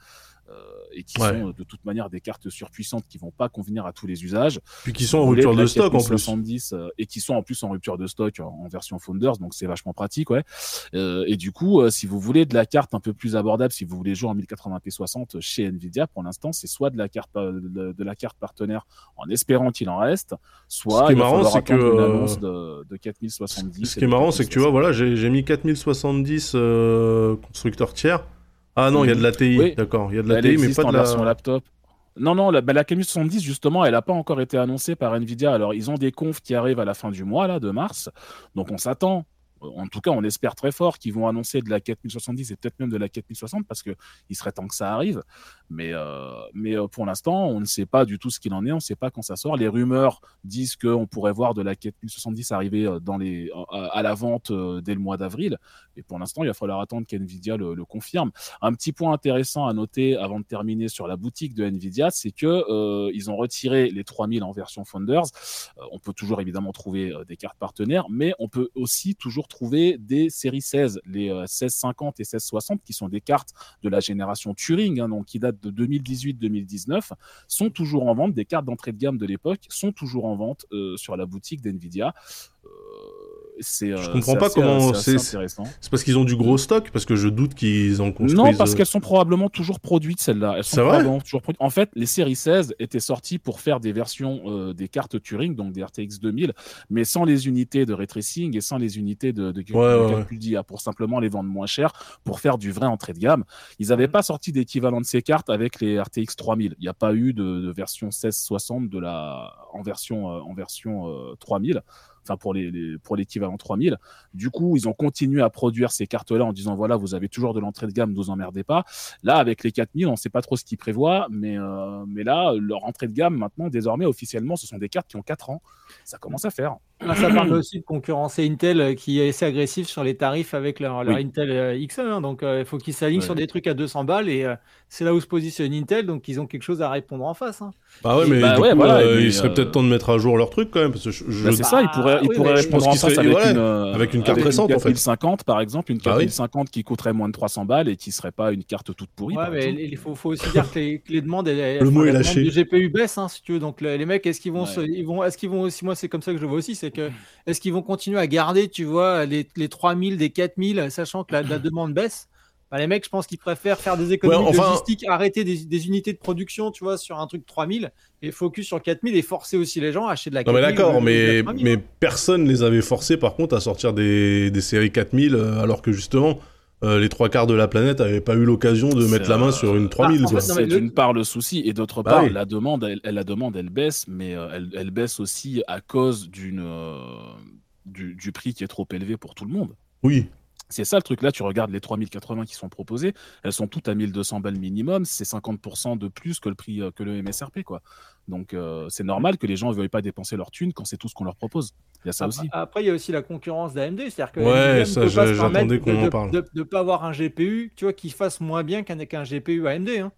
Euh, et qui Ouais. sont euh, de toute manière des cartes surpuissantes qui vont pas convenir à tous les usages. Puis qui sont en rupture de stock en plus. 4070, euh, et qui sont en plus en rupture de stock en, version Founders, donc c'est vachement pratique, ouais. Et du coup, si vous voulez de la carte un peu plus abordable, si vous voulez jouer en 1080p 60 chez Nvidia, pour l'instant, c'est soit de la carte de, la carte partenaire en espérant qu'il en reste, soit Ce qui est marrant, c'est que, une annonce de, de 4070. Ce qui est marrant, c'est que tu vois, 4060. voilà, j'ai j'ai mis 4070 euh, constructeur tiers. Ah non, il y a de la TI, Oui. d'accord. Il y a de la Elle TI, mais pas de en la. version laptop. Non, non, la, bah, la 4070, justement, elle n'a pas encore été annoncée par Nvidia. Alors, ils ont des confs qui arrivent à la fin du mois, là, de mars. Donc, on s'attend. En tout cas, on espère très fort qu'ils vont annoncer de la 4070 et peut-être même de la 4060 parce que il serait temps que ça arrive. Mais, euh, mais euh, pour l'instant, on ne sait pas du tout ce qu'il en est. On ne sait pas quand ça sort. Les rumeurs disent qu'on pourrait voir de la 4070 arriver euh, à, la vente dès le mois d'avril. Et pour l'instant, il va falloir attendre qu'NVIDIA le, confirme. Un petit point intéressant à noter avant de terminer sur la boutique de Nvidia, c'est que euh, ils ont retiré les 3000 en version Founders. On peut toujours évidemment trouver des cartes partenaires, mais on peut aussi toujours trouver des séries 16, les euh, 1650 et 1660, qui sont des cartes de la génération Turing, hein, donc qui datent de 2018-2019, sont toujours en vente. Des cartes d'entrée de gamme de l'époque sont toujours en vente euh, sur la boutique d'Nvidia. Euh, c'est, Je euh, comprends pas assez- comment c'est c'est- intéressant. C'est parce qu'ils ont du gros stock, parce que je doute qu'ils en construisent. Non, parce euh, qu'elles sont probablement toujours produites, celles-là. Elles sont C'est vrai probablement toujours produites. En fait, les séries 16 étaient sorties pour faire des versions euh, des cartes Turing, donc des RTX 2000, mais sans les unités de ray tracing et sans les unités de, de, de Ouais, calcul d'IA, pour simplement les vendre moins cher, pour faire du vrai entrée de gamme. Ils Mhm. n'avaient pas sorti d'équivalent de ces cartes avec les RTX 3000. Il n'y a pas eu de, de version 1660 de la, en version, euh, en version euh, 3000 enfin pour les, les- pour l'équivalent 3000. Du coup, ils ont continué à produire ces cartes-là en disant voilà, vous avez toujours de l'entrée de gamme, ne vous emmerdez pas. Là, avec les 4000, on ne sait pas trop ce qu'ils prévoient, mais, euh, mais là, leur entrée de gamme, maintenant, désormais, officiellement, ce sont des cartes qui ont 4 ans. Ça commence à faire. Là, ça permet aussi de concurrencer Intel euh, qui est assez agressif sur les tarifs avec leur, leur Oui. Intel euh, Xe. hein. donc, euh, il faut qu'ils s'alignent Ouais. sur des trucs à 200 balles et euh, c'est là où se positionne Intel. Donc, ils ont quelque chose à répondre en face. hein. Bah ouais, mais Bah du ouais, coup, voilà, euh, mais, il serait euh, peut-être temps de mettre à jour leur truc quand même, parce que je, je- Bah, c'est ça, ils pourraient, ils oui, pourraient répondre en face avec, ouais, une, euh, avec une carte avec récente, en fait. 4050, par exemple, une Bah oui. 4050 qui coûterait moins de 300 balles et qui serait pas une carte toute pourrie. Ouais, mais il faut, faut aussi dire que les, que les demandes, elles- elles- Le mot est lâché. du GPU baisse, hein, si tu veux. Donc, les, mecs, est-ce qu'ils vont, ils vont, est-ce qu'ils vont aussi, moi, c'est comme ça que je vois aussi, c'est que, est-ce qu'ils vont continuer à garder, tu vois, les, les 3000, des 4000, sachant que la, la demande baisse? Bah, les mecs, je pense qu'ils préfèrent faire des économies Ouais, enfin- logistiques, arrêter des, des unités de production, tu vois, sur un truc 3000 et focus sur 4000 et forcer aussi les gens à acheter de la Non 4000. mais d'accord, ou de la mais, 3000. mais personne les avait forcés par contre à sortir des, des séries 4000 euh, alors que justement euh, les trois quarts de la planète n'avaient pas eu l'occasion de mettre la main euh, sur une 3000 en quoi. fait, non, mais C'est le- d'une part le souci et d'autre Bah part oui. la demande, elle, elle- la demande, elle baisse, mais euh, elle, elle baisse aussi à cause d'une euh, du, du prix qui est trop élevé pour tout le monde. Oui, C'est ça le truc là, tu regardes les 3080 qui sont proposées, elles sont toutes à 1200 balles minimum, c'est 50% de plus que le prix euh, que le MSRP quoi. Donc euh, c'est normal que les gens ne veuillent pas dépenser leur thune quand c'est tout ce qu'on leur propose. Il y a ça Après- aussi. Après, il y a aussi la concurrence d'AMD, c'est-à-dire que Ouais, ça, j'attendais qu'on de- en parle. De ne pas avoir un GPU, tu vois, qui fasse moins bien qu'un qu'un GPU AMD. hein.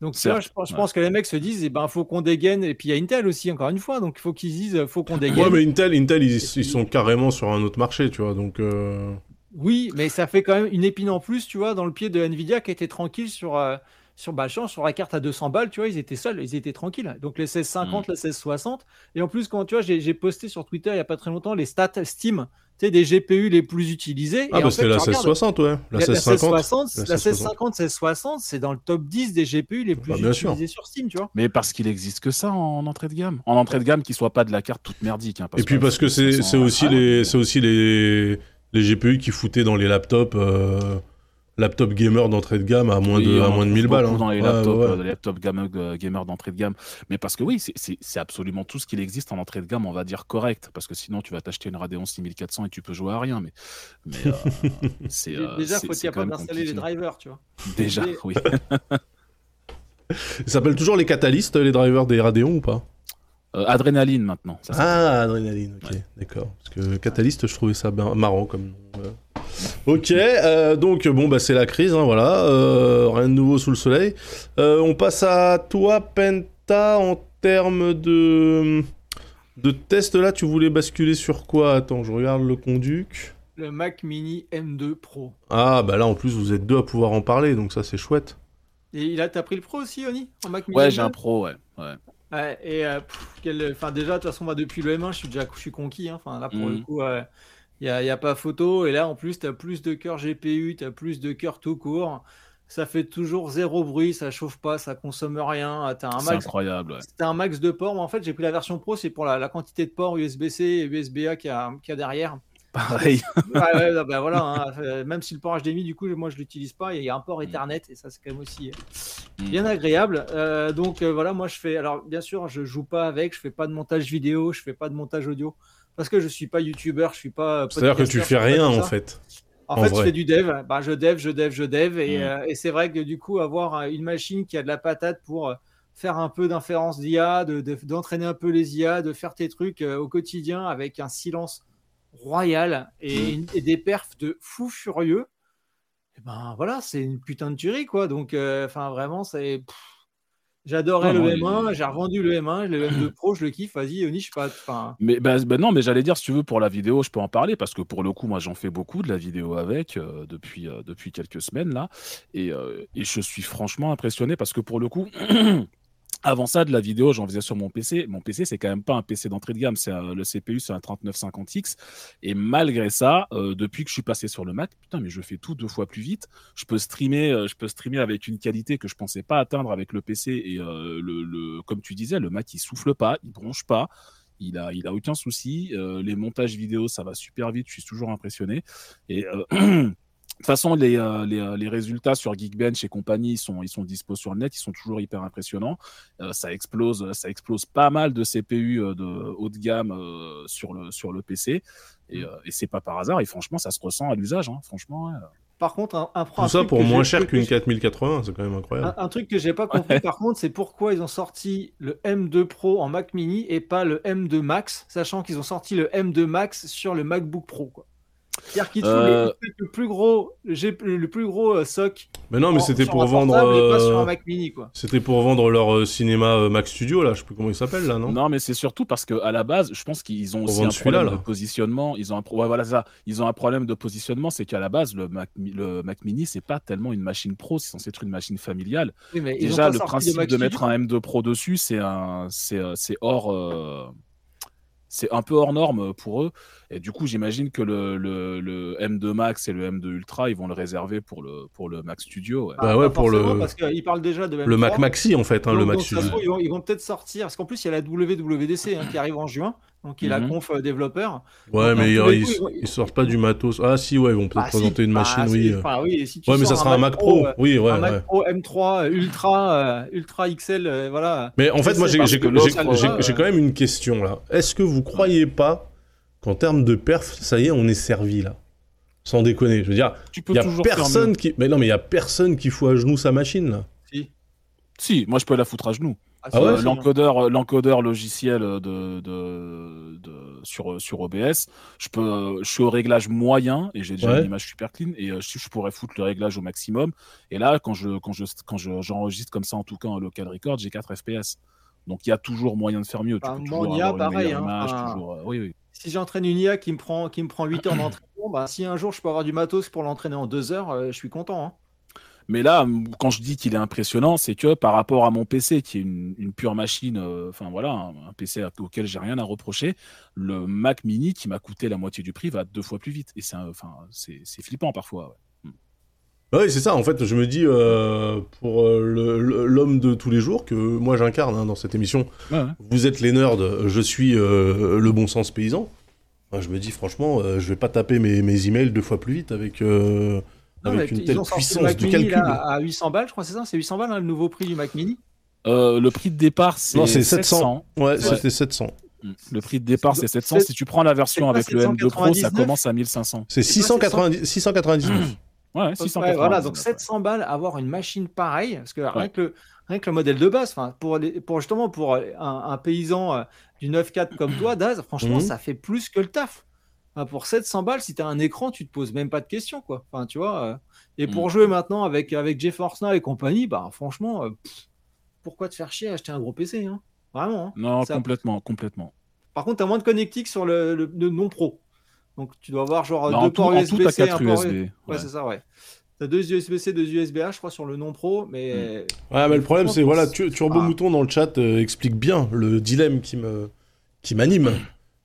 Donc, tu vois, je, pense- je ouais. pense que les mecs se disent, eh ben, faut qu'on dégaine. Et puis, il y a Intel aussi, encore une fois. Donc, il faut qu'ils se disent, faut qu'on dégaine. ouais mais Intel, Intel ils, ils sont carrément sur un autre marché tu vois donc euh, Oui, mais ça fait quand même une épine en plus, tu vois, dans le pied de Nvidia qui était tranquille sur, euh, sur, bah, sur la carte à 200 balles, tu vois, ils étaient seuls, ils étaient tranquilles. Donc les 1650, Mm. les 1660. Et en plus, quand tu vois, j'ai j'ai posté sur Twitter il n'y a pas très longtemps les stats Steam, tu sais, des GPU les plus utilisés. Ah et en bah fait, c'était la tu regardes, 1660 ouais, la la, la 1650. 1660, la la 1660. 1650, 1660, c'est dans le top 10 des GPU les plus Bah, sûr. utilisés sur Steam, tu vois. Mais parce qu'il existe que ça en entrée de gamme. En entrée de gamme qui soit pas de la carte toute merdique. hein, Et puis parce que c'est c'est aussi Ah, les c'est aussi les les GPU qui foutaient dans les laptops euh, laptop gamer d'entrée de gamme à moins de à on moins de en 1000 trouve balles. hein. dans les laptops, ouais, euh, ouais. les laptops gamer, euh, gamers d'entrée de gamme. Mais parce que oui, c'est- absolument tout ce qu'il existe en entrée de gamme, on va dire correct. Parce que sinon, tu vas t'acheter une Radeon 6400 et tu peux jouer à rien. Mais, mais euh, c'est euh, Déjà, faut quand même d'installer les drivers, tu vois. Déjà, oui. Ils s'appellent toujours les catalystes les drivers des Radeon ou pas? Euh, Adrénaline maintenant. ça. Ah, adrénaline, ok, d'accord. Parce que catalyste, je trouvais ça bien- marrant comme nom. voilà. Ok, euh, donc bon, bah c'est la crise, hein, voilà. euh, rien de nouveau sous le soleil. Euh, on passe à toi, Penta, en termes de de test. Là, tu voulais basculer sur quoi? Attends, je regarde le conduc. Le Mac Mini M2 Pro. Ah, bah là, en plus, vous êtes deux à pouvoir en parler, donc ça, c'est chouette. Et là, t'as pris le Pro aussi, Oni en Mac Mini Ouais, M2? j'ai un pro, ouais. ouais. Ouais, et euh, pff, quel- enfin déjà de toute façon moi depuis le M1 je suis déjà je suis conquis hein. enfin là pour le Mhm. coup il y, a, y a pas photo et là en plus tu as plus de cœur GPU tu as plus de cœur tout court ça fait toujours zéro bruit ça chauffe pas ça consomme rien tu as un C'est max incroyable. ouais. un max de ports mais en fait j'ai pris la version pro c'est pour la, la quantité de ports USB-C et USB-A qu'il y, a- qu'il y a derrière Pareil. ouais, non, bah voilà, hein. Euh, même si le port HDMI, du coup, moi je l'utilise pas, il y a un port Ethernet et ça c'est quand même aussi euh, Mm. bien agréable. Euh, donc euh, voilà, moi je fais, alors bien sûr, je joue pas avec, je fais pas de montage vidéo, je fais pas de montage audio parce que je suis pas youtubeur, je suis pas. C'est-à-dire que tu fais rien en fait. En, en fait, vrai. je fais du dev. Bah, je dev, je dev, je dev. Et, Mm. euh, et c'est vrai que du coup, avoir une machine qui a de la patate pour faire un peu d'inférence d'IA, de- de- d'entraîner un peu les IA, de faire tes trucs euh, au quotidien avec un silence royal et, une- et des perfs de fou furieux, et ben voilà, c'est une putain de tuerie, quoi. Donc, euh, enfin, vraiment, c'est. J'adorais le non, M1, il- j'ai revendu le M1, le M2 Pro, je le kiffe, vas-y, Oni, je sais pas. Mais bah, bah non, mais j'allais dire, si tu veux, pour la vidéo, je peux en parler parce que pour le coup, moi, j'en fais beaucoup de la vidéo avec euh, depuis, euh, depuis quelques semaines là, et, euh, et je suis franchement impressionné parce que pour le coup. Avant ça, de la vidéo, j'en faisais sur mon PC. Mon PC, c'est quand même pas un PC d'entrée de gamme. C'est le CPU, c'est un 3950X. Et malgré ça, euh, depuis que je suis passé sur le Mac, putain, mais je fais tout deux fois plus vite. Je peux streamer, euh, je peux streamer avec une qualité que je pensais pas atteindre avec le PC. Et euh, le, comme tu disais, le Mac, il souffle pas, il bronche pas. Il a, il a aucun souci. Les montages vidéo, ça va super vite. Je suis toujours impressionné. Et toute façon, les, euh, les, euh, les résultats sur Geekbench et compagnie, ils sont, ils sont dispo sur le net, ils sont toujours hyper impressionnants. Euh, ça explose, ça explose pas mal de CPU euh, de haut de gamme euh, sur le sur le PC. Et, euh, et c'est pas par hasard. Et franchement, ça se ressent à l'usage. hein. Franchement, ouais. par contre, un, un, un Tout ça truc pour moins cher qu'une j'ai- 4080, c'est quand même incroyable. Un, un truc que j'ai pas compris par contre, c'est pourquoi ils ont sorti le M2 Pro en Mac Mini et pas le M2 Max, sachant qu'ils ont sorti le M2 Max sur le MacBook Pro. quoi. C'est-à-dire Euh. le plus gros, j'ai- le plus gros euh, SOC. Mais non, mais c'était pour vendre. euh. C'était pour vendre leur euh, cinéma euh, Mac Studio là, je sais plus comment il s'appelle là, non? Non, mais c'est surtout parce que à la base, je pense qu'ils ont Pour aussi un problème là. de positionnement. Ils ont un pro- ouais, voilà ça. Ils ont un problème de positionnement, c'est qu'à la base, le Mac, le Mac Mini, c'est pas tellement une machine pro, c'est censé être une machine familiale. Oui, mais Déjà, le principe de mettre un M2 Pro dessus, c'est un, c'est, c'est hors, euh, c'est un peu hors norme pour eux. Et du coup, j'imagine que le, le, le, M2 Max et le M2 Ultra, ils vont le réserver pour le, pour le Mac Studio. Ouais. Bah ouais, pour le- Parce qu'ils parlent déjà de Le M3. Mac Maxi, en fait, hein, Donc, le Mac Studio. trouve, ils vont, ils vont peut-être sortir, parce qu'en plus, il y a la WWDC hein, qui arrive en juin, donc il a la conf euh, développeur. Ouais, Donc, mais ils, coups, ils vont- ils sortent pas du matos. Ah, si, ouais, ils vont peut-être Bah, si. présenter une Bah, machine, si, oui. enfin, oui, si tu Ouais, mais ça sera un Mac Pro. euh, Oui, ouais, un Mac. Pro M3 euh, Ultra, euh, Ultra XL, euh, voilà. Mais en fait, moi, j'ai quand même une question là. Est-ce que vous croyez pas qu'en termes de perf, ça y est, on est servi là? Sans déconner. Je veux dire, Tu il peux y a toujours faire personne qui. Mais non, mais il y a personne qui fout à genoux sa machine là. Si. Si, moi je peux la foutre à genoux. Ah si, ouais, Euh, l'encodeur, l'encodeur logiciel de, de, de- sur, sur OBS, je, peux, je suis au réglage moyen et j'ai déjà Ouais. une image super clean et euh, je, je pourrais foutre le réglage au maximum. Et là, quand je, quand je, quand je- j'enregistre comme ça, en tout cas en local record, j'ai 4 FPS. Donc il y a toujours moyen de faire mieux. Tu Bah, peux mon toujours IA, avoir une pareil, meilleure hein. image, Enfin, toujours, euh, oui, oui. Si j'entraîne une IA qui me prend, qui me prend 8 heures d'entraînement, bah, si un jour je peux avoir du matos pour l'entraîner en 2 heures, euh, je suis content. hein. Mais là, quand je dis qu'il est impressionnant, c'est que par rapport à mon PC, qui est une, une pure machine, euh, enfin voilà, un, un PC auquel j'ai rien à reprocher, le Mac Mini qui m'a coûté la moitié du prix va deux fois plus vite. Et c'est enfin, c'est c'est flippant parfois. ouais. Bah oui, c'est ça. En fait, je me dis euh, pour euh, l'homme de tous les jours que moi j'incarne hein, dans cette émission. Ouais, ouais. Vous êtes les nerds, je suis le bon sens paysan. Je me dis franchement, je vais pas taper mes, mes emails deux fois plus vite avec, avec mais une ils telle ont sorti le puissance Mini, calcul. là, à 800 balles, je crois, c'est ça C'est 800 balles hein, le nouveau prix du Mac Mini Euh, le prix de départ, c'est Non, c'est 700. 700. Ouais, c'était 700. Mm. Le prix de départ, c'est 700. C'est- Si tu prends la version avec le M2 Pro, ça 799? commence à 1500. C'est C'est pas 690, 699. Ouais, Ouais, 699. voilà, donc 700 balles, avoir une machine pareille, parce que rien, que le, rien que le modèle de base, enfin, pour, les- pour justement pour un, un paysan euh, du 9.4 comme toi, Daz, franchement, Mhm. ça fait plus que le taf. Enfin, pour 700 balles, si tu as un écran, tu te poses même pas de questions, quoi. Enfin, tu vois. euh, et pour Mhm. jouer maintenant avec, avec GeForce Now et compagnie, bah, franchement, euh, pff, pourquoi te faire chier à acheter un gros PC hein? Vraiment. hein. Non, Ça- complètement, complètement. Par contre, tu as moins de connectiques sur le, le- le non pro. Donc, tu dois avoir genre Non, deux en tout, ports USB-C, un 4 port USB. Ouais, ouais. c'est ça, ouais. T'as deux USB-C, deux USB-A, je crois, sur le non pro, mais Ouais, mais le problème, c'est, voilà, tu- Turbo Ah. Mouton dans le chat euh, explique bien le dilemme qui me qui m'anime.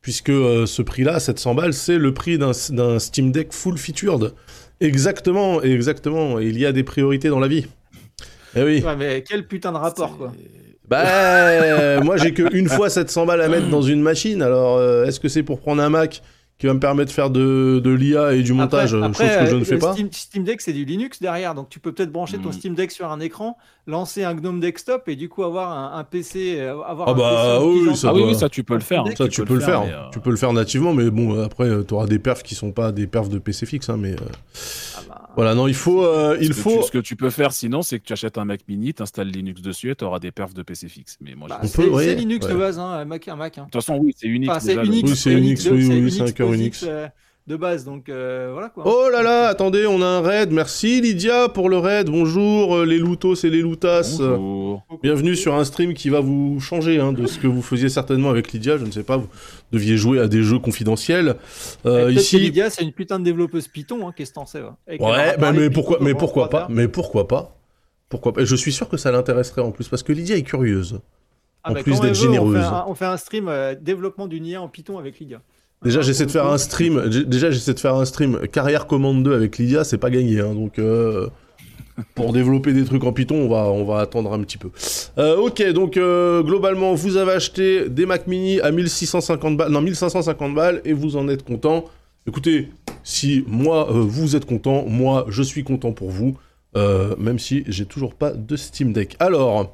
Puisque euh, ce prix-là, 700 balles, c'est le prix d'un d'un Steam Deck full featured. Exactement, exactement. Il y a des priorités dans la vie. Eh oui. Ouais, mais quel putain de rapport, quoi. Bah, moi, j'ai que une fois 700 balles à mettre dans une machine. Alors, euh, est-ce que c'est pour prendre un Mac? Qui va me permettre de faire de, de l'IA et du montage, Après- après, chose que je euh, ne fais pas Steam, Steam Deck, c'est du Linux derrière, donc tu peux peut-être brancher ton Mm. Steam Deck sur un écran, lancer un GNOME Desktop et du coup avoir un, un PC, euh, avoir Ah un bah PC oui, ça ah oui, doit- oui, ça tu peux le faire. hein. Ça, tu peux le faire. euh, Tu peux le faire nativement, mais bon, après, tu auras des perfs qui sont pas des perfs de PC fixe. hein, mais euh, voilà, non, il faut, euh, il ce que faut. tu- ce que tu peux faire sinon, c'est que tu achètes un Mac Mini, t'installes Linux dessus et tu auras des perfs de PC fixe. Mais moi, bah, c'est peut, ouais, c'est Linux de ouais. base, hein, un Mac, un Mac. hein. de toute façon, oui, c'est unique. Enfin, c'est Unix, Oui, c'est Unix, de- oui, oui, Unix c'est un cœur Unix. euh, de base, donc euh, voilà quoi. Oh là là, attendez, on a un raid. Merci Lydia pour le raid. Bonjour euh, les loutos et les loutas. Bonjour. Bienvenue sur un stream qui va vous changer hein, de ce que vous faisiez certainement avec Lydia. Je ne sais pas, vous deviez jouer à des jeux confidentiels. Euh, que ici, Lydia, c'est une putain de développeuse Python, hein, qu'est-ce que t'en sais ouais. Bah, mais pourquoi, mais pourquoi pas, mais pourquoi pas, pourquoi pas? Et Je suis sûr que ça l'intéresserait en plus parce que Lydia est curieuse. Ah, en bah, plus d'être veut, on fait généreuse. un- On fait un stream euh, développement d'une IA en Python avec Lydia. Déjà, j'essaie de faire un stream. Déjà, j'essaie de faire un stream carrière commande 2 avec Lydia, c'est pas gagné. hein, donc, euh, pour développer des trucs en Python, on va, on va attendre un petit peu. Euh, ok, donc euh, globalement, vous avez acheté des Mac Mini à 1650 balles, non 1550 balles, et vous en êtes content. Écoutez, si moi vous êtes content, moi je suis content pour vous, même si j'ai toujours pas de Steam Deck. Alors.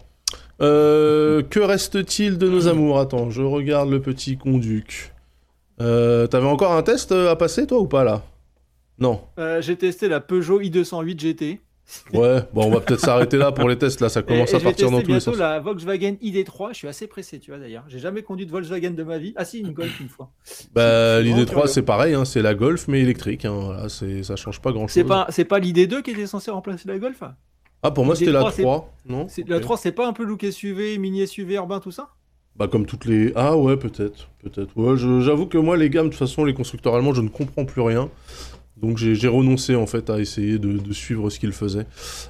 que reste-t-il de nos amours? Attends, je regarde le petit conduc. Euh, T'avais encore un test euh, à passer, toi, ou pas, là? Non. Euh, J'ai testé la Peugeot i208 GT. Ouais, bon, on va peut-être s'arrêter là pour les tests, là, ça commence et à partir dans tous les sens. la Volkswagen ID3. Je suis assez pressé, tu vois d'ailleurs. J'ai jamais conduit de Volkswagen de ma vie. Ah si, une Golf une fois. Bah, c'est l'idée vraiment 3, curieux. c'est pareil, hein, c'est la Golf, mais électrique, hein, voilà, ça change pas grand-chose. C'est pas, c'est pas l'ID2 qui était censé remplacer la Golf? Ah, pour moi, c'était la 3, c'est- 3, non? La 3, c'est pas un peu look SUV, mini SUV urbain, tout ça? Bah, comme toutes les... Ah ouais, peut-être, peut-être. Ouais, j'avoue que moi, les gammes, de toute façon, les constructeurs allemands, je ne comprends plus rien. Donc j'ai renoncé en fait à essayer de, de suivre ce qu'il faisait.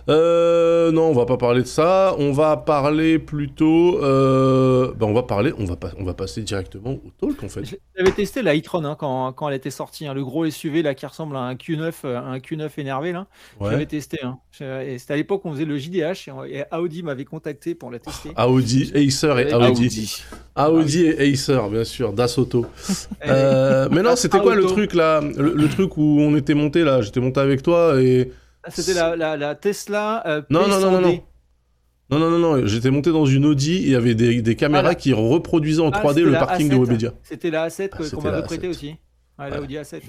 Euh, non, on va pas parler de ça. On va parler plutôt. Euh, bah, on va parler. On va pas. On va passer directement au talk en fait. J'avais testé la e-tron hein, quand, quand elle était sortie, hein, le gros SUV là qui ressemble à un Q9, euh, un Q9 énervé là. Ouais. J'avais testé. hein. C'était à l'époque on faisait le JDH et, on- et Audi m'avait contacté pour la tester. Audi, Acer et Audi. Audi et Acer, bien sûr, Das Auto. Euh, mais non, c'était quoi le truc là? Le, le truc où on était monté là J'étais monté avec toi et. Ah, C'était la, la, la Tesla. euh, Non, non, non, non, non. P100D. Non, non, non, non, j'étais monté dans une Audi et il y avait des, des caméras Ah, qui reproduisaient en Ah, 3D c'était le parking de A7. Webedia. C'était la A7 Ah, qu'on m'avait prêté A7. aussi. Ouais, la Audi A7. ouais.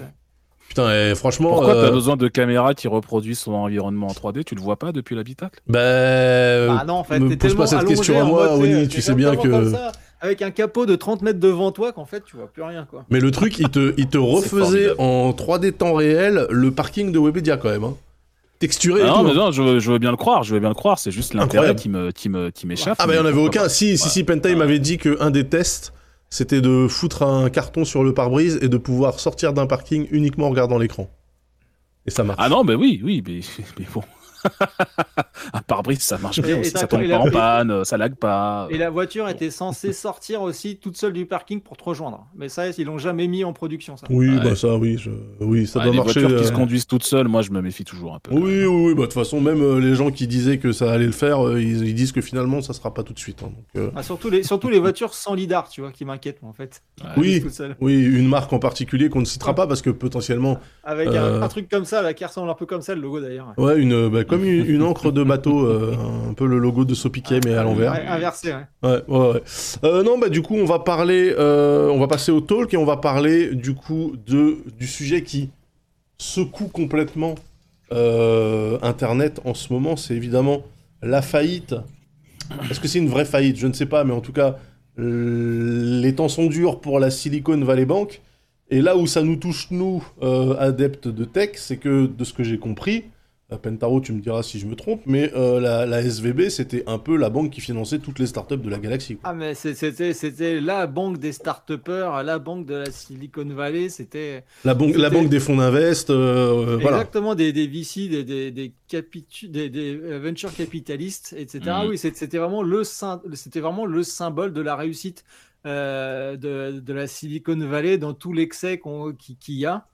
Putain, et franchement. Pourquoi euh, t'as besoin de caméras qui reproduisent son environnement en 3D Tu le vois pas depuis l'habitacle? Bah. Bah non, en fait, me t'es pose pas cette question à moi, Oni, t'es- tu sais bien que- comme ça, avec un capot de 30 mètres devant toi qu'en fait tu vois plus rien quoi. Mais le truc, il te, il te refaisait en 3D temps réel le parking de Webedia quand même. Hein. Texturé et Ah tout. Non, mais hein. non, je, veux- je veux bien le croire, je veux bien le croire. C'est juste l'intérêt qui me, qui me, qui m'échappe. Ah bah il n'y en mais avait aucun. Si, si, si, Penta il m'avait dit qu'un des tests, c'était de foutre un carton sur le pare-brise et de pouvoir sortir d'un parking uniquement en regardant l'écran. Et ça marche. Ah non, mais oui, oui, mais, mais bon. un pare-brise, ça marche bien aussi. Ça tombe pas la- en panne, ça lag pas. Et la voiture était censée sortir aussi toute seule du parking pour te rejoindre. Mais ça, ils l'ont jamais mis en production ça. Oui, Ouais. bah ça, oui, je- oui, ça Ouais, doit les marcher. voitures qui euh, se conduisent toutes seules, moi, je me méfie toujours un peu. Oui, oui, oui, bah de toute façon, même euh, les gens qui disaient que ça allait le faire, euh, ils, ils disent que finalement ça sera pas tout de suite. hein, donc, euh, Ah, surtout, les, surtout les voitures sans lidar, tu vois, qui m'inquiètent moi, en fait. Ouais. Oui. Oui, une marque en particulier qu'on ne citera pas parce que potentiellement, Avec un- Euh. un, truc comme ça, là, qui ressemble un peu comme ça, le logo d'ailleurs. ouais, une, bah, comme une, une encre de bateau, euh, un peu le logo de Sopiquet mais à l'envers. Ouais, inversé, ouais. Ouais, ouais, ouais. Euh, non, bah du coup, on va parler, euh, on va passer au talk et on va parler du coup de du sujet qui secoue complètement Internet en ce moment. C'est évidemment la faillite. Est-ce que c'est une vraie faillite? Je ne sais pas, mais en tout cas, les temps sont durs pour la Silicon Valley Bank. Et là où ça nous touche nous, euh, adeptes de tech, c'est que de ce que j'ai compris. Euh, Pentaro, tu me diras si je me trompe, mais euh, la, la SVB, c'était un peu la banque qui finançait toutes les startups de la galaxie. quoi. Ah, mais c'était la banque des start-upers, la banque de la Silicon Valley, c'était. La, banque, la des fonds d'invest, euh, voilà. Exactement, des, des VC, des, des, des, capitu- des, des, venture capitalistes, etc. Mhm. Oui, c'était vraiment, le sym- c'était vraiment le symbole de la réussite euh, de, de la Silicon Valley dans tout l'excès qu'il y a.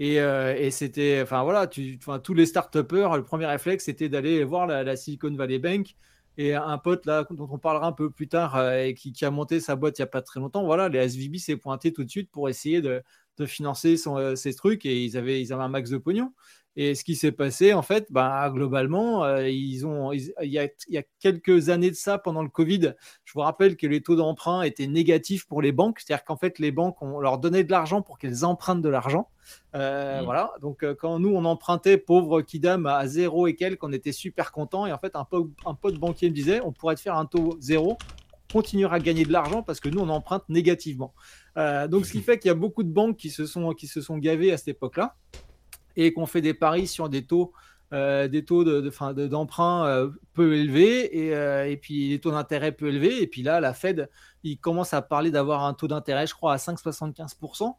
Et, euh, et c'était, enfin voilà, tu, enfin, tous les start-upers, le premier réflexe, c'était d'aller voir la, Silicon Valley Bank. Et un pote là, dont on parlera un peu plus tard, euh, qui, a monté sa boîte il n'y a pas très longtemps, voilà, les SVB s'est pointé tout de suite pour essayer de, de financer son, euh, ces trucs et ils avaient, ils avaient un max de pognon. Et ce qui s'est passé, en fait, bah, globalement, euh, ils ont, il, y a, il y a quelques années de ça, pendant le Covid, je vous rappelle que les taux d'emprunt étaient négatifs pour les banques. C'est-à-dire qu'en fait, les banques, on leur donnait de l'argent pour qu'elles empruntent de l'argent. Euh, Mm. Voilà. Donc, euh, quand nous, on empruntait, pauvre Kidam, à zéro et quelques, on était super content. Et en fait, un, po- un pote banquier me disait, on pourrait te faire un taux zéro, continuera à gagner de l'argent parce que nous, on emprunte négativement. Euh, donc, ce qui fait qu'il y a beaucoup de banques qui se sont, qui se sont gavées à cette époque-là et qu'on fait des paris sur des taux, euh, des taux de- de- d'emprunt euh, peu élevés et, euh, et puis des taux d'intérêt peu élevés. Et puis là, la Fed, il commence à parler d'avoir un taux d'intérêt, je crois, à 5,75%.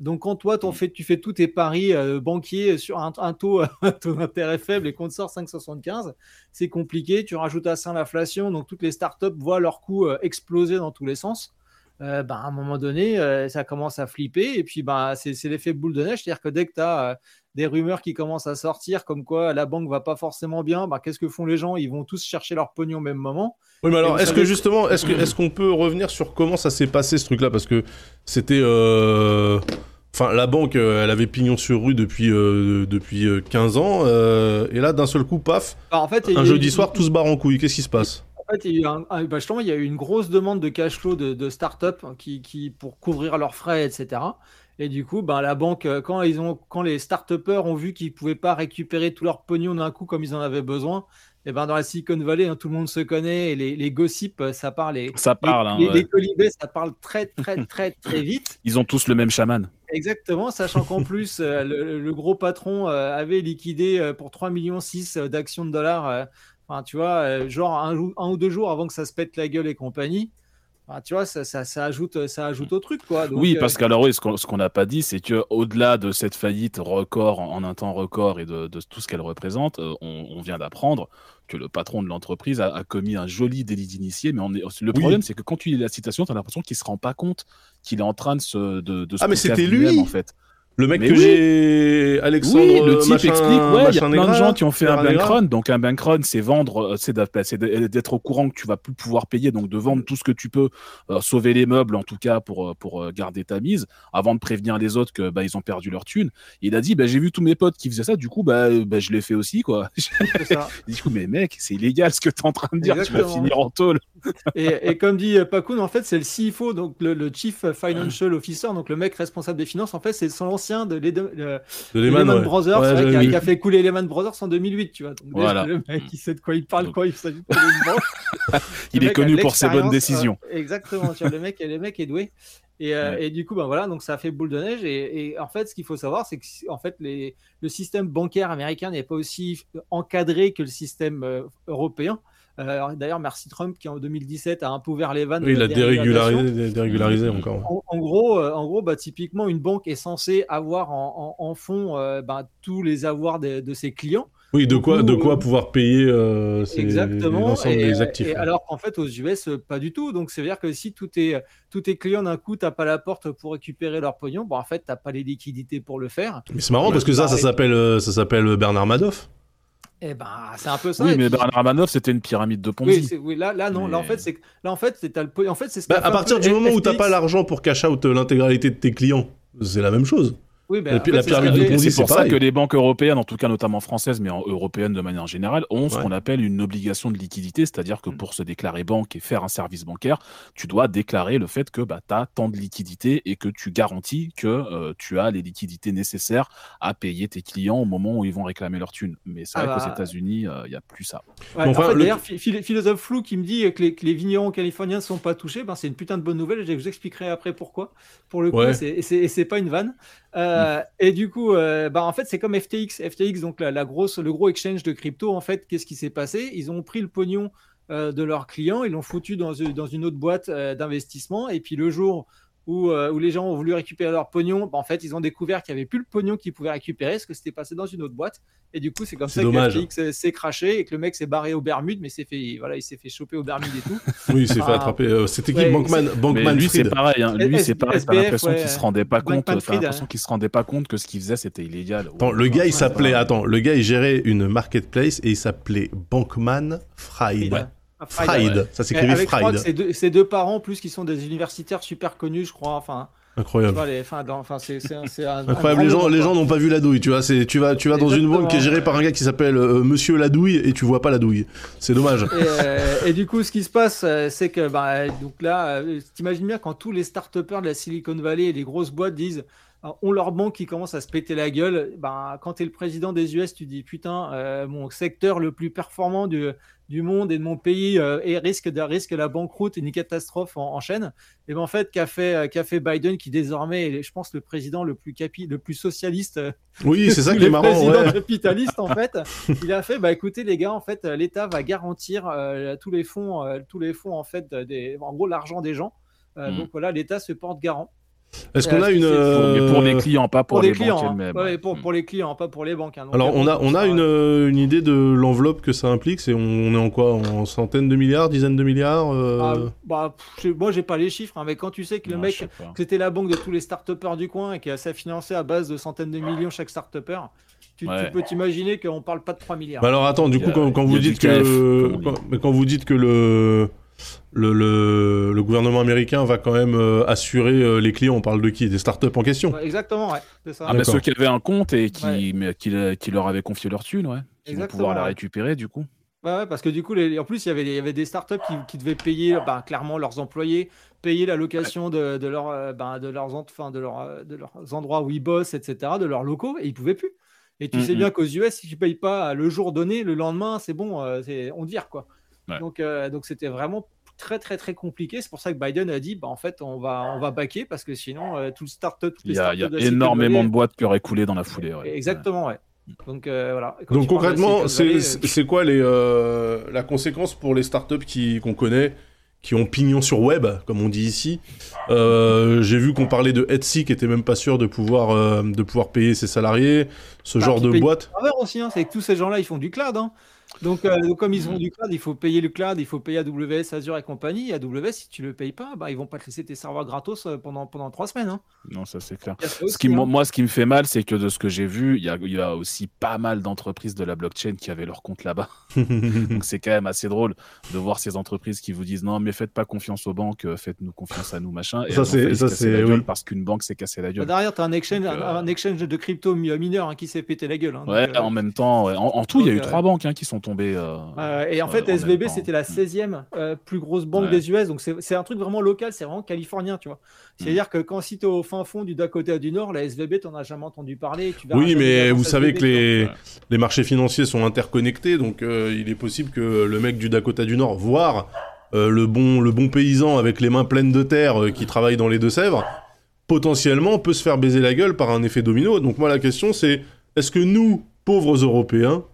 Donc, quand toi, fais, tu fais tous tes paris banquiers sur un, un taux, taux d'intérêt faible et qu'on te sort 5,75, c'est compliqué. Tu rajoutes à ça l'inflation, donc toutes les startups voient leurs coûts exploser dans tous les sens. Euh, bah, à un moment donné, euh, ça commence à flipper. Et puis, bah, c'est, c'est l'effet boule de neige. C'est-à-dire que dès que tu as des rumeurs qui commencent à sortir, comme quoi la banque va pas forcément bien, bah, qu'est-ce que font les gens? Ils vont tous chercher leur pognon au même moment. Oui, mais alors, est-ce savez- que justement, est-ce qu'on peut revenir sur comment ça s'est passé ce truc-là? Parce que c'était, euh, enfin, la banque, euh, elle avait pignon sur rue depuis euh, depuis euh, 15 ans, euh, et là, d'un seul coup, paf, Bah, en fait, un eu- jeudi soir, tout se barre en couille. Qu'est-ce qui se passe? En fait, il y a eu, un- un- bah, justement, il y a eu une grosse demande de cash flow de, de start-up qui, qui, pour couvrir leurs frais, etc. Et du coup, ben, la banque, euh, quand, ils ont, quand les start-upers ont vu qu'ils ne pouvaient pas récupérer tout leur pognon d'un coup comme ils en avaient besoin, et ben, dans la Silicon Valley, hein, tout le monde se connaît et les, les gossips, euh, ça parle. Ça parle, hein, les, ouais. les colibés, ça parle très, très, très, très vite. Ils ont tous le même chaman. Exactement, sachant qu'en plus, euh, le, le gros patron euh, avait liquidé euh, pour 3,6 millions d'actions de dollars, enfin, tu vois, genre un, un ou deux jours avant que ça se pète la gueule et compagnie. Enfin, tu vois, ça, ça, ça ajoute, ça ajoute au truc, quoi. Donc, oui, euh, parce qu'alors, oui, ce qu'on n'a pas dit, c'est que au-delà de cette faillite record en, en un temps record et de, de tout ce qu'elle représente, euh, on, on vient d'apprendre que le patron de l'entreprise a, a commis un joli délit d'initié. Mais on est, le problème, c'est que quand tu lis la citation, tu as l'impression qu'il se rend pas compte qu'il est en train de se. De, de se Ah, mais c'était lui en fait. Le mec Mais que oui. j'ai. Alexandre. oui, le type machin- explique, ouais, il y a plein de gens qui ont fait un Negra bank Negra. run. Donc un bank run, c'est vendre, euh, c'est c'est de- d'être au courant que tu vas plus pouvoir payer, donc de vendre tout ce que tu peux, euh, sauver les meubles en tout cas pour euh, pour euh, garder ta mise, avant de prévenir les autres que bah ils ont perdu leur thune. Il a dit, bah j'ai vu tous mes potes qui faisaient ça, du coup bah, euh, bah, je l'ai fait aussi quoi. ça. du coup mais mec, c'est illégal ce que t'es en train de dire, tu vas finir en tôle. Et, et comme dit euh, Pakoun, en fait, c'est le CFO, donc le, le Chief Financial Officer, donc le mec responsable des finances. En fait, c'est son ancien de Lehman, le- De Lehman, ouais. Brothers, Ouais, j'avais qui, a, vu. qui a fait couler Lehman Brothers en 2008, tu vois. Donc, déjà, Voilà. le mec, il sait de quoi il parle quand il s'agit de banque. Il est connu pour ses bonnes décisions. euh, exactement, tu vois, le mec, le mec est doué. Et, euh, Ouais. et du coup, ben voilà, donc ça a fait boule de neige. Et, et en fait, ce qu'il faut savoir, c'est que en fait, les, le système bancaire américain n'est pas aussi encadré que le système euh, européen. Euh, D'ailleurs, merci Trump qui en 2017 a un peu ouvert les vannes. Oui, il a dérégularisé, dérégularisé encore. En, en gros, euh, en gros bah, typiquement, une banque est censée avoir en, en, en fond euh, bah, tous les avoirs de, de ses clients. Oui, de quoi, coup, de quoi euh, pouvoir payer euh, l'ensemble des actifs. et alors qu'en fait, aux US, euh, pas du tout. Donc, c'est à dire que si tous tes, tous tes clients d'un coup tapent à la porte pour récupérer leur pognon, bon, en fait, t'as pas les liquidités pour le faire. Mais c'est marrant parce que ça, ça euh, ça s'appelle Bernard Madoff. Et ben, c'est un peu ça. Oui, mais puis- Bernard Manoff, c'était une pyramide de oui, Ponzi. c'est- oui, là, là, non. Là, en fait, c'est que- là, en fait, c'est t'as le po- en fait, c'est ce Bah, à partir du moment où t'as pas l'argent pour cash out l'intégralité de tes clients, c'est la même chose. Oui, ben, Et en puis fait, la c'est pyramide de Ponzi, pour ça pareil. que les banques européennes, en tout cas notamment françaises, mais en européennes de manière générale, ont ce qu'on appelle une obligation de liquidité, c'est-à-dire que Mm. pour se déclarer banque et faire un service bancaire, tu dois déclarer le fait que bah, tu as tant de liquidités et que tu garantis que euh, tu as les liquidités nécessaires à payer tes clients au moment où ils vont réclamer leur thune. Mais c'est Ah vrai qu'aux bah. États-Unis, il n'y a plus ça. Ouais, Enfin, en fait, le- d'ailleurs, phi- phil- philosophe flou qui me dit que les, que les vignerons californiens ne sont pas touchés, ben, c'est une putain de bonne nouvelle. Je vous expliquerai après pourquoi. Pour le coup, Ouais. c'est- et c'est et c'est pas une vanne. Euh, Et du coup, euh, bah, en fait, c'est comme FTX. FTX, donc la, grosse, le gros exchange de crypto, en fait, qu'est-ce qui s'est passé? Ils ont pris le pognon euh, de leurs clients, ils l'ont foutu dans, une- dans une autre boîte euh, d'investissement, et puis le jour où, euh, où les gens ont voulu récupérer leur pognon, bah, en fait, ils ont découvert qu'il n'y avait plus le pognon qu'ils pouvaient récupérer, parce que c'était passé dans une autre boîte. Et du coup, c'est comme C'est ça dommage. que FTX s'est craché et que le mec s'est barré aux Bermudes, mais s'est fait, voilà, il s'est fait choper aux Bermudes et tout. Oui, il s'est fait attraper. euh, C'était qui Ouais, Bankman, Bankman lui, c'est pareil. hein. Lui, c'est pareil. T'as l'impression ouais. qu'il se rendait pas compte. Bankman T'as Fried, l'impression hein. qu'il se rendait pas compte que ce qu'il faisait, c'était illégal. Attends, le gars, il s'appelait. Attends, le gars, il gérait une marketplace et il s'appelait Bankman Fried. Fried, ouais. ça s'écrivait Avec, je crois que Fried. ses deux, ses deux parents, en plus, qui sont des universitaires super connus, je crois. Enfin, Incroyable. vois, les, enfin, dans- enfin, c'est, c'est un- c'est un- un Incroyable, les gens, les n'ont pas vu la douille, tu vois. C'est, tu vas, tu vas dans une banque qui est gérée par un gars qui s'appelle euh, Monsieur la douille et tu vois pas la douille. C'est dommage. Et, euh, et du coup, ce qui se passe, euh, c'est que bah, donc là, euh, t'imagines bien quand tous les start de la Silicon Valley et les grosses boîtes disent ont leur banque qui commence à se péter la gueule. Ben, quand tu es le président des US, tu dis putain, euh, mon secteur le plus performant du, du monde et de mon pays euh, et risque de risque la banqueroute et une catastrophe en, en chaîne. Et ben en fait, qu'a fait, euh, fait Biden, qui désormais est, je pense, le président le plus capi, le plus socialiste euh, Oui, c'est ça qui est marrant. présidents ouais. capitalistes en fait il a fait bah écoutez les gars en fait l'État va garantir euh, tous les fonds tous les fonds en fait des en gros l'argent des gens Mm. donc voilà l'État se porte garant Est-ce qu'on a Est-ce une. pour les euh, clients, pas pour, pour, les les clients banques hein. Ouais, pour, pour les clients pas pour les banques hein. Donc, Alors, on a, on a une, euh, une idée de l'enveloppe que ça implique. C'est, on est en quoi En centaines de milliards, dizaines de milliards euh, Ah, bah, pff, moi j'ai pas les chiffres hein, mais quand tu sais que le Non, mec c'était la banque de tous les start-upers du coin et qui a ça financé à base de centaines de millions chaque start-upper tu, peux t'imaginer qu'on parle pas de 3 milliards Bah alors attends, du coup, a- quand, quand vous a dites que KF, quand vous dites que le le, le, le gouvernement américain va quand même euh, assurer euh, les clients, on parle de qui? Des startups en question. Ouais, exactement ouais c'est ça Ah, bah, ceux qui avaient un compte et qui, Ouais. mais qui, qui leur avaient confié leur thune, ouais. Qui vont Exactement, pouvoir la récupérer, du coup. Ouais, ouais, parce que du coup, les- en plus, il y avait, des- il y avait des startups qui, qui devaient payer bah, clairement leurs employés, payer la location de, de, leur, euh, bah, de, leurs, enfin, de, leur, de leurs endroits où ils bossent, etc., de leurs locaux, et ils pouvaient plus. Et tu sais Mhm. bien qu'aux US, si tu payes pas le jour donné, le lendemain, c'est bon, euh, on te vire, quoi. Ouais. Donc, euh, donc c'était vraiment très, très, très compliqué. C'est pour ça que Biden a dit, bah, en fait, on va, on va backer, parce que sinon, euh, tout le startup, toutes Il y a, y de énormément Valley- de boîtes qui auraient coulé dans la foulée. ouais. Exactement, ouais. Donc, euh, voilà. Quand Donc concrètement, c'est c'est quoi les, euh, la conséquence pour les startups qui qu'on connaît, qui ont pignon sur web, comme on dit ici? Euh, J'ai vu qu'on parlait de Etsy qui était même pas sûr de pouvoir, euh, de pouvoir payer ses salariés, ce Bah, genre de boîte. aussi, hein, c'est que tous ces gens-là, ils font du cloud. hein. Donc, euh, donc, comme ils font du cloud, il faut payer le cloud, il faut payer AWS, Azure et compagnie. AWS, si tu le payes pas, bah, ils vont pas te laisser tes serveurs gratos euh, pendant, pendant trois semaines. hein. Non, ça c'est clair. Ce aussi, qui, hein. moi- moi, ce qui me fait mal, c'est que de ce que j'ai vu, il y a, y a aussi pas mal d'entreprises de la blockchain qui avaient leur compte là-bas. Donc c'est quand même assez drôle de voir ces entreprises qui vous disent non, mais faites pas confiance aux banques, euh, faites-nous confiance à nous, machin. Et Ça, c'est- oui. parce qu'une banque s'est cassée la Bah, gueule. derrière, tu as un exchange, Donc, un, euh, un exchange de crypto mi- mineur hein, qui s'est pété la gueule. hein. Ouais, Donc, euh, en même temps, ouais. en, en tout, il y a eu euh, trois banques hein, qui sont tombées. euh, Euh, et en fait, SVB, c'était la 16e euh, plus grosse banque Ouais. des US. Donc, c'est un truc vraiment local, c'est vraiment californien, tu vois. Mm. C'est-à-dire que quand si tu es au fin fond du Dakota du Nord, la SVB, tu as jamais entendu parler. Tu Oui, mais vous savez SVB, que les, Ouais. les marchés financiers sont interconnectés, donc euh, il est possible que le mec du Dakota du Nord, voire euh, le, bon, le bon paysan avec les mains pleines de terre euh, qui travaille dans les Deux-Sèvres, potentiellement peut se faire baiser la gueule par un effet domino. Donc moi la question c'est, est-ce que nous, pauvres Européens,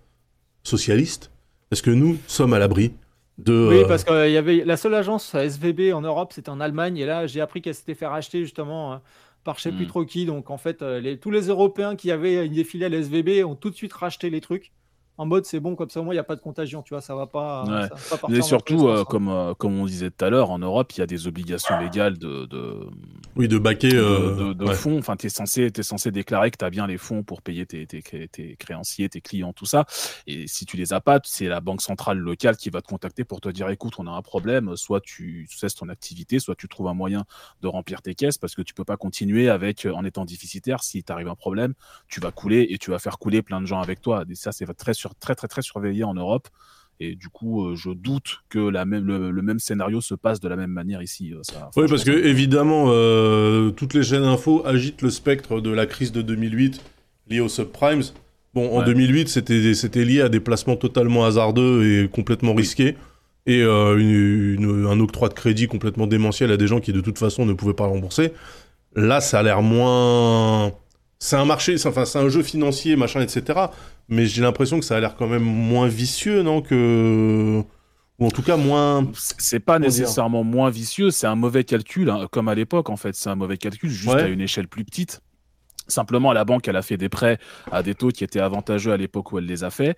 socialistes, est-ce que nous sommes à l'abri de... Oui, euh, parce qu'il y avait la seule agence SVB en Europe, c'était en Allemagne. Et là, j'ai appris qu'elle s'était fait racheter justement euh, par je sais plus Mm. trop qui. Donc, en fait, euh, les- tous les Européens qui avaient une des filiales SVB ont tout de suite racheté les trucs. En mode, c'est bon, comme ça, au moins, il n'y a pas de contagion, tu vois, ça va pas. Ouais. ça va pas les surtout, euh, comme, euh, comme on disait tout à l'heure, en Europe, il y a des obligations légales de, de, Oui, de baquer... de, euh, de- de ouais. fonds. Enfin, tu es censé, t'es censé déclarer que tu as bien les fonds pour payer tes, tes, tes créanciers, tes clients, tout ça. Et si tu les as pas, c'est la banque centrale locale qui va te contacter pour te dire écoute, on a un problème, soit tu cesses ton activité, soit tu trouves un moyen de remplir tes caisses parce que tu peux pas continuer avec en étant déficitaire. Si t'arrive un problème, tu vas couler et tu vas faire couler plein de gens avec toi. Et ça, c'est très, sur, très, très, très surveillé en Europe. Et du coup, euh, je doute que la même, le, le même scénario se passe de la même manière ici. euh, Ça, Oui, parce que évidemment, euh, toutes les chaînes info agitent le spectre de la crise de 2008 liée aux subprimes. Bon, en Ouais. 2008, c'était c'était lié à des placements totalement hasardeux et complètement risqués, et euh, une- une- un octroi de crédit complètement démentiel à des gens qui de toute façon ne pouvaient pas rembourser. Là, ça a l'air moins. C'est un marché, c'est- enfin, un jeu financier, machin, etc. Mais j'ai l'impression que ça a l'air quand même moins vicieux, non que ou en tout cas moins. C'est- pas dire nécessairement moins vicieux, c'est un mauvais calcul, hein, comme à l'époque en fait. C'est un mauvais calcul, juste Ouais. à une échelle plus petite. Simplement, la banque, elle a fait des prêts à des taux qui étaient avantageux à l'époque où elle les a fait.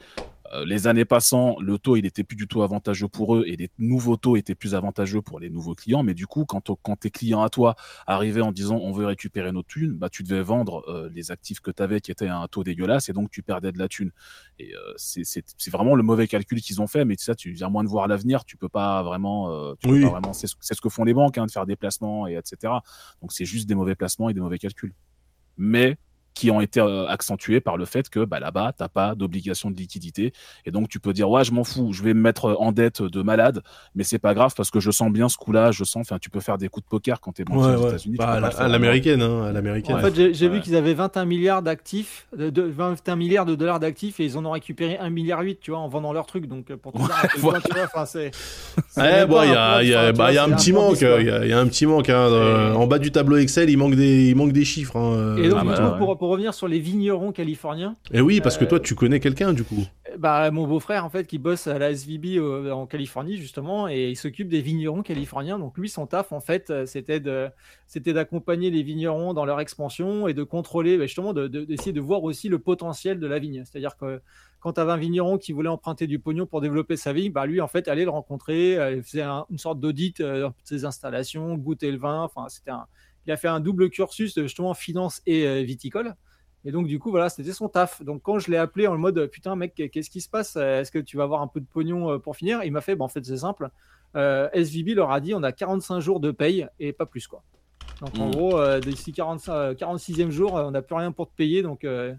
Euh, les années passant, le taux, il était plus du tout avantageux pour eux et les nouveaux taux étaient plus avantageux pour les nouveaux clients. Mais du coup, quand, tes clients à toi arrivaient en disant on veut récupérer nos thunes, bah, tu devais vendre euh, les actifs que tu avais qui étaient à un taux dégueulasse et donc tu perdais de la thune. Et euh, c'est- vraiment le mauvais calcul qu'ils ont fait. Mais ça, tu viens moins de voir l'avenir, tu peux pas vraiment. euh, tu peux Oui. pas vraiment c'est ce, c'est ce que font les banques, hein, de faire des placements et etc. Donc c'est juste des mauvais placements et des mauvais calculs. Mais qui ont été euh, accentués par le fait que bah, là-bas, tu n'as pas d'obligation de liquidité. Et donc, tu peux dire, ouais, je m'en fous, je vais me mettre en dette de malade, mais c'est pas grave parce que je sens bien ce coup-là, je sens, enfin, tu peux faire des coups de poker quand tu es banquier Ouais, aux ouais. États-Unis. Bah, à la- l'américaine, hein, à l'américaine. En fait, j'ai vu qu'ils avaient 21 milliards d'actifs, de, de- 21 milliards de dollars d'actifs et ils en ont récupéré 1 milliard 8, tu vois, en vendant leurs trucs. Donc, euh, pour vois, enfin, c'est. même bon, il y a, y a- bah, y a un petit manque. Il y, a- un petit manque. hein, euh, En bas du tableau Excel, il manque des, il manque des chiffres. hein, euh. Et donc, Ah bah, du coup, ouais. pour, pour revenir sur les vignerons californiens, Et oui, parce que euh, toi, tu connais quelqu'un du coup. bah, mon beau-frère, en fait, qui bosse à la SVB euh, en Californie, justement, et il s'occupe des vignerons californiens. Donc, lui, son taf, en fait, euh, c'était de, c'était d'accompagner les vignerons dans leur expansion et de contrôler, bah, justement, de- de- d'essayer de voir aussi le potentiel de la vigne. C'est-à-dire que quand tu avais un vigneron qui voulait emprunter du pognon pour développer sa vigne, bah, lui, en fait, allait le rencontrer, euh, il faisait un- une sorte d'audit euh, de ses installations, goûter le vin. Enfin, c'était un, il a fait un double cursus, de, justement, finance et euh, viticole. Et donc, du coup, voilà, c'était son taf. Donc, quand je l'ai appelé en mode Putain, mec, qu'est-ce qui se passe? Est-ce que tu vas avoir un peu de pognon euh, pour finir? Il m'a fait bah, En fait, c'est simple. Euh, SVB leur a dit On a 45 jours de paye et pas plus. quoi. Donc, en Mm. gros, euh, d'ici 45, euh, 46e jour, euh, on n'a plus rien pour te payer. Donc, euh,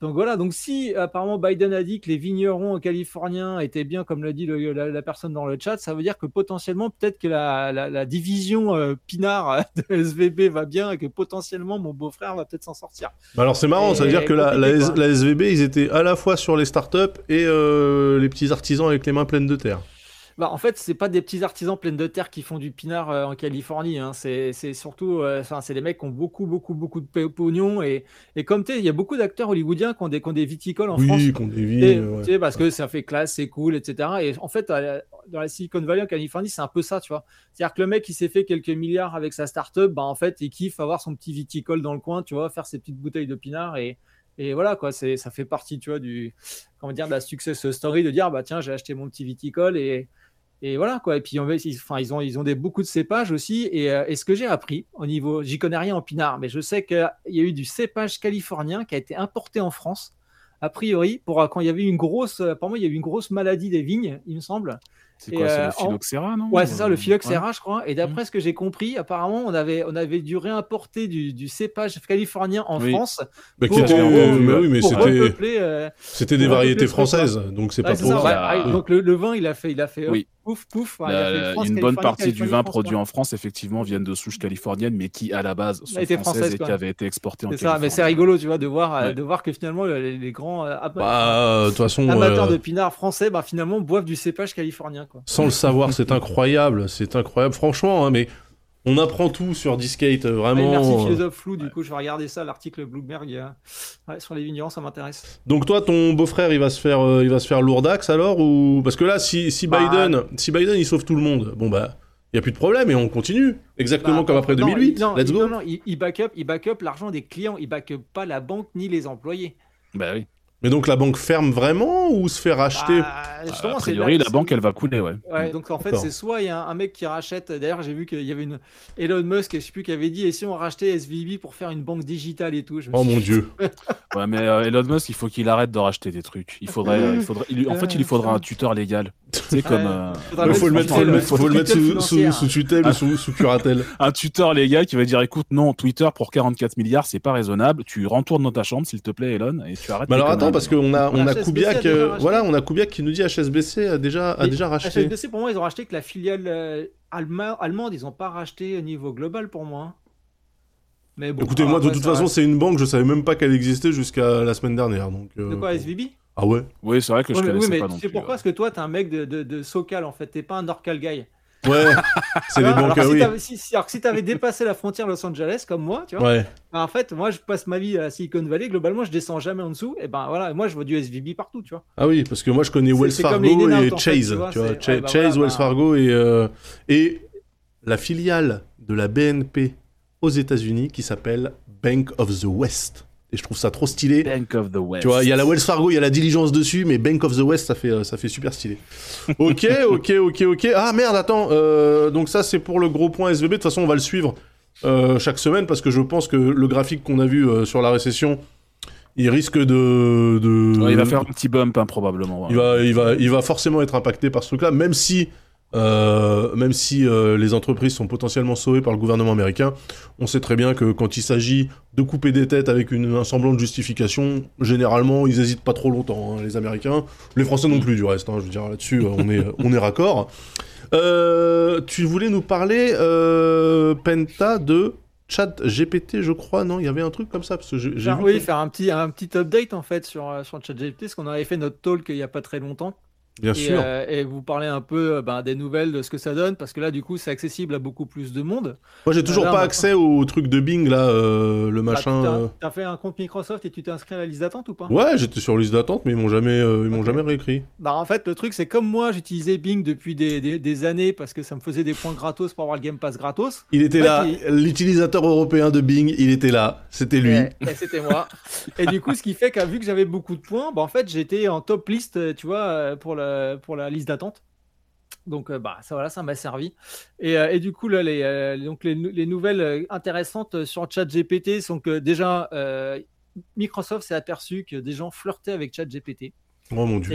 donc voilà. Donc, si apparemment Biden a dit que les vignerons californiens étaient bien, comme l'a dit le- la, la personne dans le chat, ça veut dire que potentiellement, peut-être que la, la- la division euh, Pinard de SVB va bien et que potentiellement mon beau-frère va peut-être s'en sortir. Bah Alors c'est marrant, Et- ça veut dire que la SVB, ils étaient à la fois sur les startups et euh, les petits artisans avec les mains pleines de terre. Bah, en fait, c'est pas des petits artisans pleins de terre qui font du pinard euh, en Californie. hein. C'est c'est surtout, euh, enfin, c'est des mecs qui ont beaucoup, beaucoup, beaucoup de pognon. Et, et comme tu sais, il y a beaucoup d'acteurs hollywoodiens qui ont des, qui ont des viticoles en France. Oui. Et, ouais. tu sais, parce que ça fait classe, c'est cool, etc. Et en fait, la- dans la Silicon Valley, en Californie, c'est un peu ça, tu vois. C'est-à-dire que le mec qui s'est fait quelques milliards avec sa startup, bah, en fait, il kiffe avoir son petit viticole dans le coin, tu vois, faire ses petites bouteilles de pinard et, et voilà, quoi. C'est, ça fait partie, tu vois, du, comment dire, de la success story de dire, bah, tiens, j'ai acheté mon petit viticole et, et voilà, quoi. Et puis, on ils, enfin, ils ont, ils ont des, beaucoup de cépages aussi. Et, euh, et ce que j'ai appris au niveau, j'y connais rien en pinard, mais je sais qu'il y a eu du cépage californien qui a été importé en France a priori, pour quand il y avait une grosse, euh, apparemment, il y a eu une grosse maladie des vignes, il me semble. C'est quoi, c'est euh, le en- phylloxéra, non? Ouais, c'est ça, le phylloxéra, je crois. Et d'après ce que j'ai compris, apparemment, on avait, on avait dû réimporter du, du cépage californien en Oui. France Bah, pour- qui était- pour- euh, mais oui, mais pour c'était euh, des pour variétés françaises, donc c'est ouais, pas pour. ça, ouais, ah, donc le, le vin, il a fait, il a fait Oui. Euh, pouf, pouf. ouais, il La- a fait France, une bonne partie du vin France, produit quoi. en France, effectivement, viennent de souches californiennes, mais qui, à la base, sont françaises, françaises, et qui avaient été exportées en C'est ça, Californie. mais c'est rigolo, tu vois, de voir, euh, Ouais. de voir que finalement, les, les grands euh, Bah, de toute façon, amateurs euh, de pinard français, bah, finalement, boivent du cépage californien, quoi. sans le savoir, c'est incroyable, c'est incroyable, franchement, hein, mais on apprend tout sur Discate, euh, Allez, vraiment. merci euh. philosophe flou, du coup je vais regarder ça, l'article Bloomberg euh, ouais, sur les vignerons, ça m'intéresse. Donc toi, ton beau-frère, il va se faire, euh, il va se faire lourdax alors ou parce que là, si, si Bah, Biden, si Biden, il sauve tout le monde, bon bah, il y a plus de problème et on continue, exactement Bah, comme après non, 2008. il- non, Let's go. Non, non, il, il back up, il back up l'argent des clients, il back up pas la banque ni les employés. Bah oui. Mais donc la banque ferme vraiment ou se fait racheter Ah, justement, A c'est priori, la banque, elle va couler, ouais. Ouais, donc en fait, c'est soit il y a un, un mec qui rachète. D'ailleurs, j'ai vu qu'il y avait une Elon Musk, je sais plus, qui avait dit et si on rachetait SVB pour faire une banque digitale et tout. Je me Oh suis mon dieu. Ouais, mais euh, Elon Musk, il faut qu'il arrête de racheter des trucs. Il faudrait, euh, il faudrait, il en fait, il lui faudra un tuteur légal. Sais, comme euh, faudra Il faut le mettre, faut le tutelle, mettre, faut le mettre tutelle sous, sous, financière. sous tutelle ou sous, sous curatelle. un tuteur légal qui va dire écoute, non, Twitter pour 44 milliards, c'est pas raisonnable. Tu retournes dans ta chambre, s'il te plaît, Elon, et tu arrêtes. Mais alors attends, parce qu'on a, on a Kubiak, euh, voilà, on a Kubiak qui nous dit HSBC a déjà, a Mais déjà racheté. HSBC, pour moi, ils ont racheté que la filiale euh, allema- allemande, ils n'ont pas racheté au niveau global pour moi. Mais bon, Écoutez, moi de toute façon, c'est une banque, je savais même pas qu'elle existait jusqu'à la semaine dernière. Donc, euh, De quoi, SVB Ah ouais Oui, c'est vrai que je Ouais, mais, oui, connaissais mais pas tu non sais plus. pourquoi Parce que toi, t'es un mec de, de, de SoCal, en fait. T'es pas un NorCal guy. Ouais, c'est Alors, banques, alors, si oui. t'avais- si, si- alors que si t'avais dépassé la frontière Los Angeles, comme moi, tu vois, Ouais. bah, en fait, moi, je passe ma vie à Silicon Valley. Globalement, je descends jamais en dessous. Et ben voilà, moi, je vois du SVB partout, tu vois. Ah oui, parce que moi je connais Wells Fargo et fait, Chase. tu vois, tu vois, c'est- Cha- ouais, bah Chase, voilà, Wells bah- Fargo et, euh, et la filiale de la BNP aux États-Unis qui s'appelle Bank of the West. Et je trouve ça trop stylé. Bank of the West. Tu vois, il y a la Wells Fargo, il y a la diligence dessus, mais Bank of the West, ça fait, euh, ça fait super stylé. Ok, ok, ok, ok. Ah merde, attends. euh, donc ça, c'est pour le gros point SVB. De toute façon, on va le suivre euh, chaque semaine parce que je pense que le graphique qu'on a vu euh, sur la récession, il risque de. de- Ouais, il va faire un petit bump, hein, probablement. il va, il, va, il va forcément être impacté par ce truc-là, même si, euh, même si euh, les entreprises sont potentiellement sauvées par le gouvernement américain. On sait très bien que quand il s'agit de couper des têtes avec une, un semblant de justification, généralement, ils hésitent pas trop longtemps, hein, les Américains. Les Français non plus, du reste. hein, je veux dire, là-dessus, euh, on est, on est raccord. Euh, tu voulais nous parler, Penta, de chat GPT, je crois, non? Il y avait un truc comme ça, parce que j'ai j'ai Faire- vu oui, que- faire un petit, un petit update en fait sur, sur ChatGPT, parce qu'on avait fait notre talk il y a pas très longtemps. Bien et, sûr. euh, et vous parler un peu euh, ben, des nouvelles de ce que ça donne, parce que là, du coup, c'est accessible à beaucoup plus de monde. Moi, j'ai toujours là, pas accès au truc de Bing, là, euh, le Bah, machin. t'as- euh. T'as fait un compte Microsoft et tu t'es inscrit à la liste d'attente ou pas? Ouais, j'étais sur liste d'attente, mais ils m'ont jamais, ils m'ont jamais réécrit. Bah en fait le truc c'est comme moi j'utilisais Bing depuis des, des- des années parce que ça me faisait des points gratos pour avoir le Game Pass gratos. Il était là, l'utilisateur européen de Bing, il était là, c'était lui. Et, et c'était moi. et du coup ce qui fait que vu que j'avais beaucoup de points, bah en fait j'étais en top liste tu vois pour la, pour la liste d'attente. Donc euh, bah ça voilà ça m'a servi. Et, euh, et du coup là les, euh, donc les, nou- les nouvelles euh, intéressantes sur ChatGPT sont que déjà euh, Microsoft s'est aperçu que des gens flirtaient avec ChatGPT. Oh mon dieu.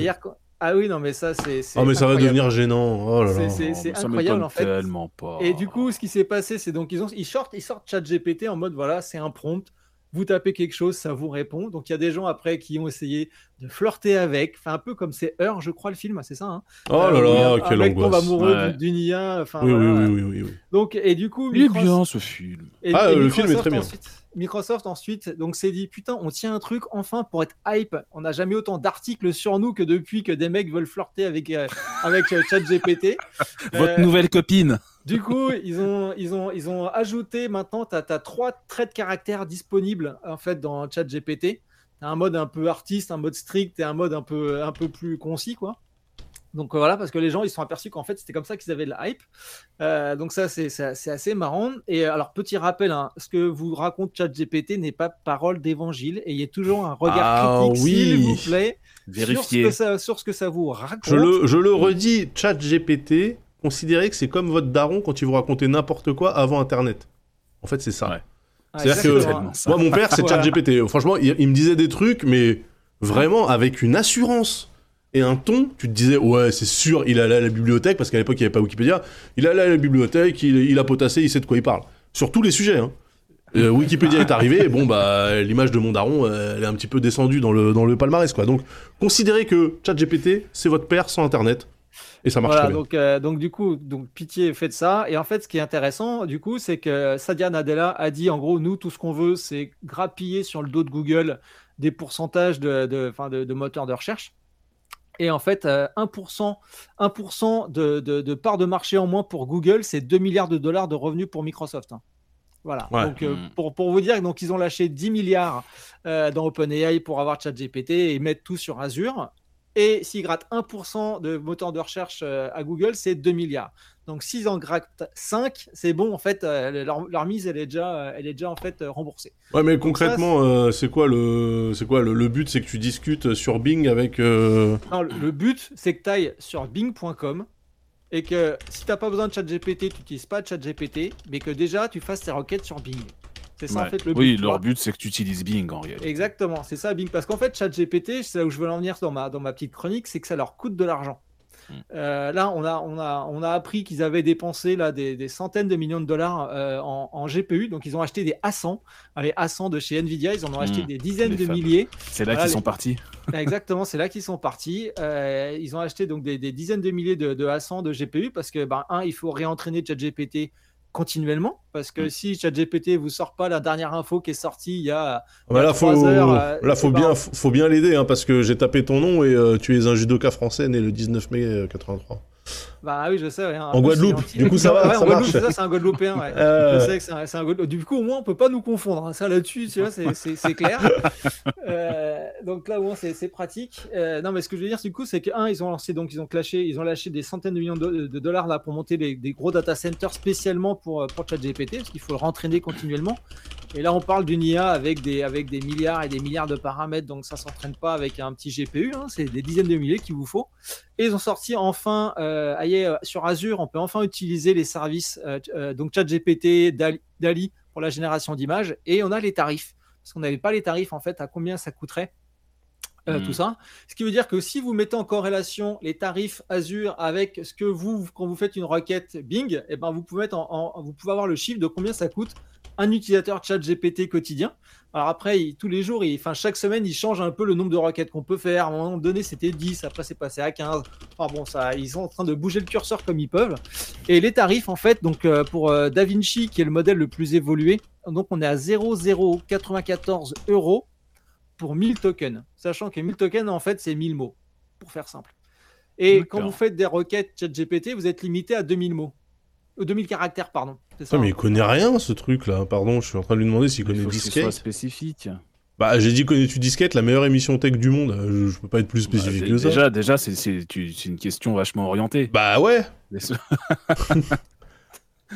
Ah oui non mais ça c'est Ah, mais ça va devenir gênant. Oh là là. C'est- c'est- c'est Ça incroyable en fait. tellement pas. Et du coup, ce qui s'est passé, c'est donc ils, ont, ils, sortent, ils sortent ChatGPT en mode voilà, c'est un prompt. Vous tapez quelque chose, ça vous répond. Donc il y a des gens après qui ont essayé de flirter avec, enfin un peu comme c'est Heure, je crois le film, c'est ça. Hein Oh là Euh, là, un quelle mec tombe amoureux Ouais. d'une- IA. Enfin, Oui, oui, voilà. oui, oui, oui, oui. Donc et du coup, Il est Microsoft- bien ce film. et- Ah, et le film est Microsoft très bien. Ensuite, Microsoft ensuite donc s'est dit putain on tient un truc enfin pour être hype. On n'a jamais autant d'articles sur nous que depuis que des mecs veulent flirter avec euh, avec euh, ChatGPT. Votre Euh, nouvelle copine. Du coup ils ont ils ont ils ont ajouté maintenant tu as, trois traits de caractère disponibles en fait dans ChatGPT. T'as un mode un peu artiste, un mode strict et un mode un peu un peu plus concis quoi. Donc euh, voilà, parce que les gens ils se sont aperçus qu'en fait c'était comme ça qu'ils avaient de la hype. Euh, donc ça c'est assez marrant. Et euh, alors petit rappel, hein, ce que vous raconte ChatGPT n'est pas parole d'évangile et il y a toujours un regard Ah critique oui. s'il vous plaît sur ce, que ça, sur ce que ça vous raconte. Je le, je le redis, ChatGPT, considérez que c'est comme votre daron quand il vous racontait n'importe quoi avant Internet. En fait, c'est ça. Ouais. Ah, C'est-à-dire que-. Moi, mon père, c'est Voilà. ChatGPT. Franchement, il, il me disait des trucs, mais vraiment avec une assurance et un ton. Tu te disais, ouais, c'est sûr, il allait à la bibliothèque, parce qu'à l'époque, il n'y avait pas Wikipédia. Il allait à la bibliothèque, il, il a potassé, il sait de quoi il parle. Sur tous les sujets. Hein. Euh, Wikipédia est arrivé, bon, bah, l'image de mon daron, euh, elle est un petit peu descendue dans le, dans le palmarès, quoi. Donc, considérez que ChatGPT, c'est votre père sans Internet. Et ça marche Voilà, très bien. donc, euh, donc du coup, donc pitié, faites ça. Et en fait, ce qui est intéressant, du coup, c'est que Sadia Nadella a dit, en gros, nous, tout ce qu'on veut, c'est grappiller sur le dos de Google des pourcentages de, de, enfin, de, de moteurs de recherche. Et en fait, euh, 1%, 1% de, de, de part de marché en moins pour Google, c'est 2 milliards de dollars de revenus pour Microsoft. hein. Voilà. Ouais. Donc, euh, Mm. pour, pour vous dire, donc, ils ont lâché 10 milliards euh, dans OpenAI pour avoir ChatGPT et mettre tout sur Azure. Et s'ils grattent 1% de moteur de recherche euh, à Google, c'est 2 milliards. Donc s'ils en grattent 5, c'est bon, en fait, euh, leur, leur mise, elle est déjà, euh, elle est déjà en fait remboursée. Ouais, mais concrètement, euh, c'est quoi le, c'est quoi le, le but, c'est que tu discutes sur Bing avec. euh, Non, le, le but, c'est que tu ailles sur bing.com et que si tu n'as pas besoin de ChatGPT, tu n'utilises pas ChatGPT, mais que déjà tu fasses tes requêtes sur Bing. C'est ça en Ouais. fait le but. oui, leur but, c'est que tu utilises Bing en réalité. Exactement, c'est ça Bing. Parce qu'en fait, ChatGPT, c'est là où je veux en venir dans ma, dans ma petite chronique, c'est que ça leur coûte de l'argent. Mm. Euh, là, on a, on, a, on a appris qu'ils avaient dépensé là, des, des centaines de millions de dollars euh, en, en GPU. Donc, ils ont acheté des A100, les A100 de chez Nvidia. Ils en ont acheté Mm. des dizaines de fameux. milliers. C'est là Voilà, qu'ils les- sont partis. Exactement, c'est là qu'ils sont partis. Euh, ils ont acheté donc des, des dizaines de milliers de, de A100 de GPU parce que, ben, un, il faut réentraîner ChatGPT continuellement parce que Mm. si ChatGPT vous sort pas la dernière info qui est sortie il y a Ah bah là, faut, heures, euh, là, faut bien, faut, bien l'aider, hein, parce que j'ai tapé ton nom et euh, tu es un judoka français né le 19 mai euh, 83. Bah oui, je sais. ouais, un En Guadeloupe. Du coup, ça va, Ouais, ça en Guadeloupe, marche. c'est ça, c'est un Guadeloupéen. Ouais. Euh. Je sais que c'est un, Guadeloupe. Du coup, au moins, on peut pas nous confondre. hein. Ça là-dessus, tu vois, c'est- clair. Euh, donc là, au moins, c'est pratique. Euh, non, mais ce que je veux dire, du coup, c'est que un, ils ont lancé, donc ils ont clashé, ils ont lâché des centaines de millions de, de dollars là pour monter des, des gros data centers spécialement pour pour ChatGPT, parce qu'il faut le rentraîner continuellement. Et là, on parle d'une IA avec des, avec des milliards et des milliards de paramètres, donc ça s'entraîne pas avec un petit GPU, hein, c'est des dizaines de milliers qu'il vous faut. Et ils ont sorti enfin, euh, sur Azure, on peut enfin utiliser les services, euh, euh, donc ChatGPT, Dali, Dali pour la génération d'images, et on a les tarifs. Parce qu'on n'avait pas les tarifs, en fait, à combien ça coûterait. euh, Mm. Tout ça. Ce qui veut dire que si vous mettez en corrélation les tarifs Azure avec ce que vous, quand vous faites une requête Bing, eh ben vous, pouvez mettre en, en- vous pouvez avoir le chiffre de combien ça coûte un utilisateur chat GPT quotidien. Alors après, il- tous les jours, il- chaque semaine, il change un peu le nombre de requêtes qu'on peut faire. À un moment donné, c'était 10, après c'est passé à 15. Enfin bon, ça, ils sont en train de bouger le curseur comme ils peuvent. Et les tarifs, en fait, donc euh, pour euh, DaVinci, qui est le modèle le plus évolué, donc on est à 0,094 euros pour 1000 tokens. Sachant que 1000 tokens, en fait, c'est 1000 mots, pour faire simple. Et quand vous faites des requêtes ChatGPT, vous êtes limité à 2000 mots. Euh, 2000 caractères, pardon. C'est ça, mais hein. il connaît rien, ce truc-là. Pardon, je suis en train de lui demander s'il Il connaît faut que ce soit Disquette. spécifique. Bah, j'ai dit connais-tu Disquette, la meilleure émission tech du monde? Euh, Je, je peux pas être plus spécifique Bah, que ça. déjà, déjà c'est une question vachement orientée. Bah ouais.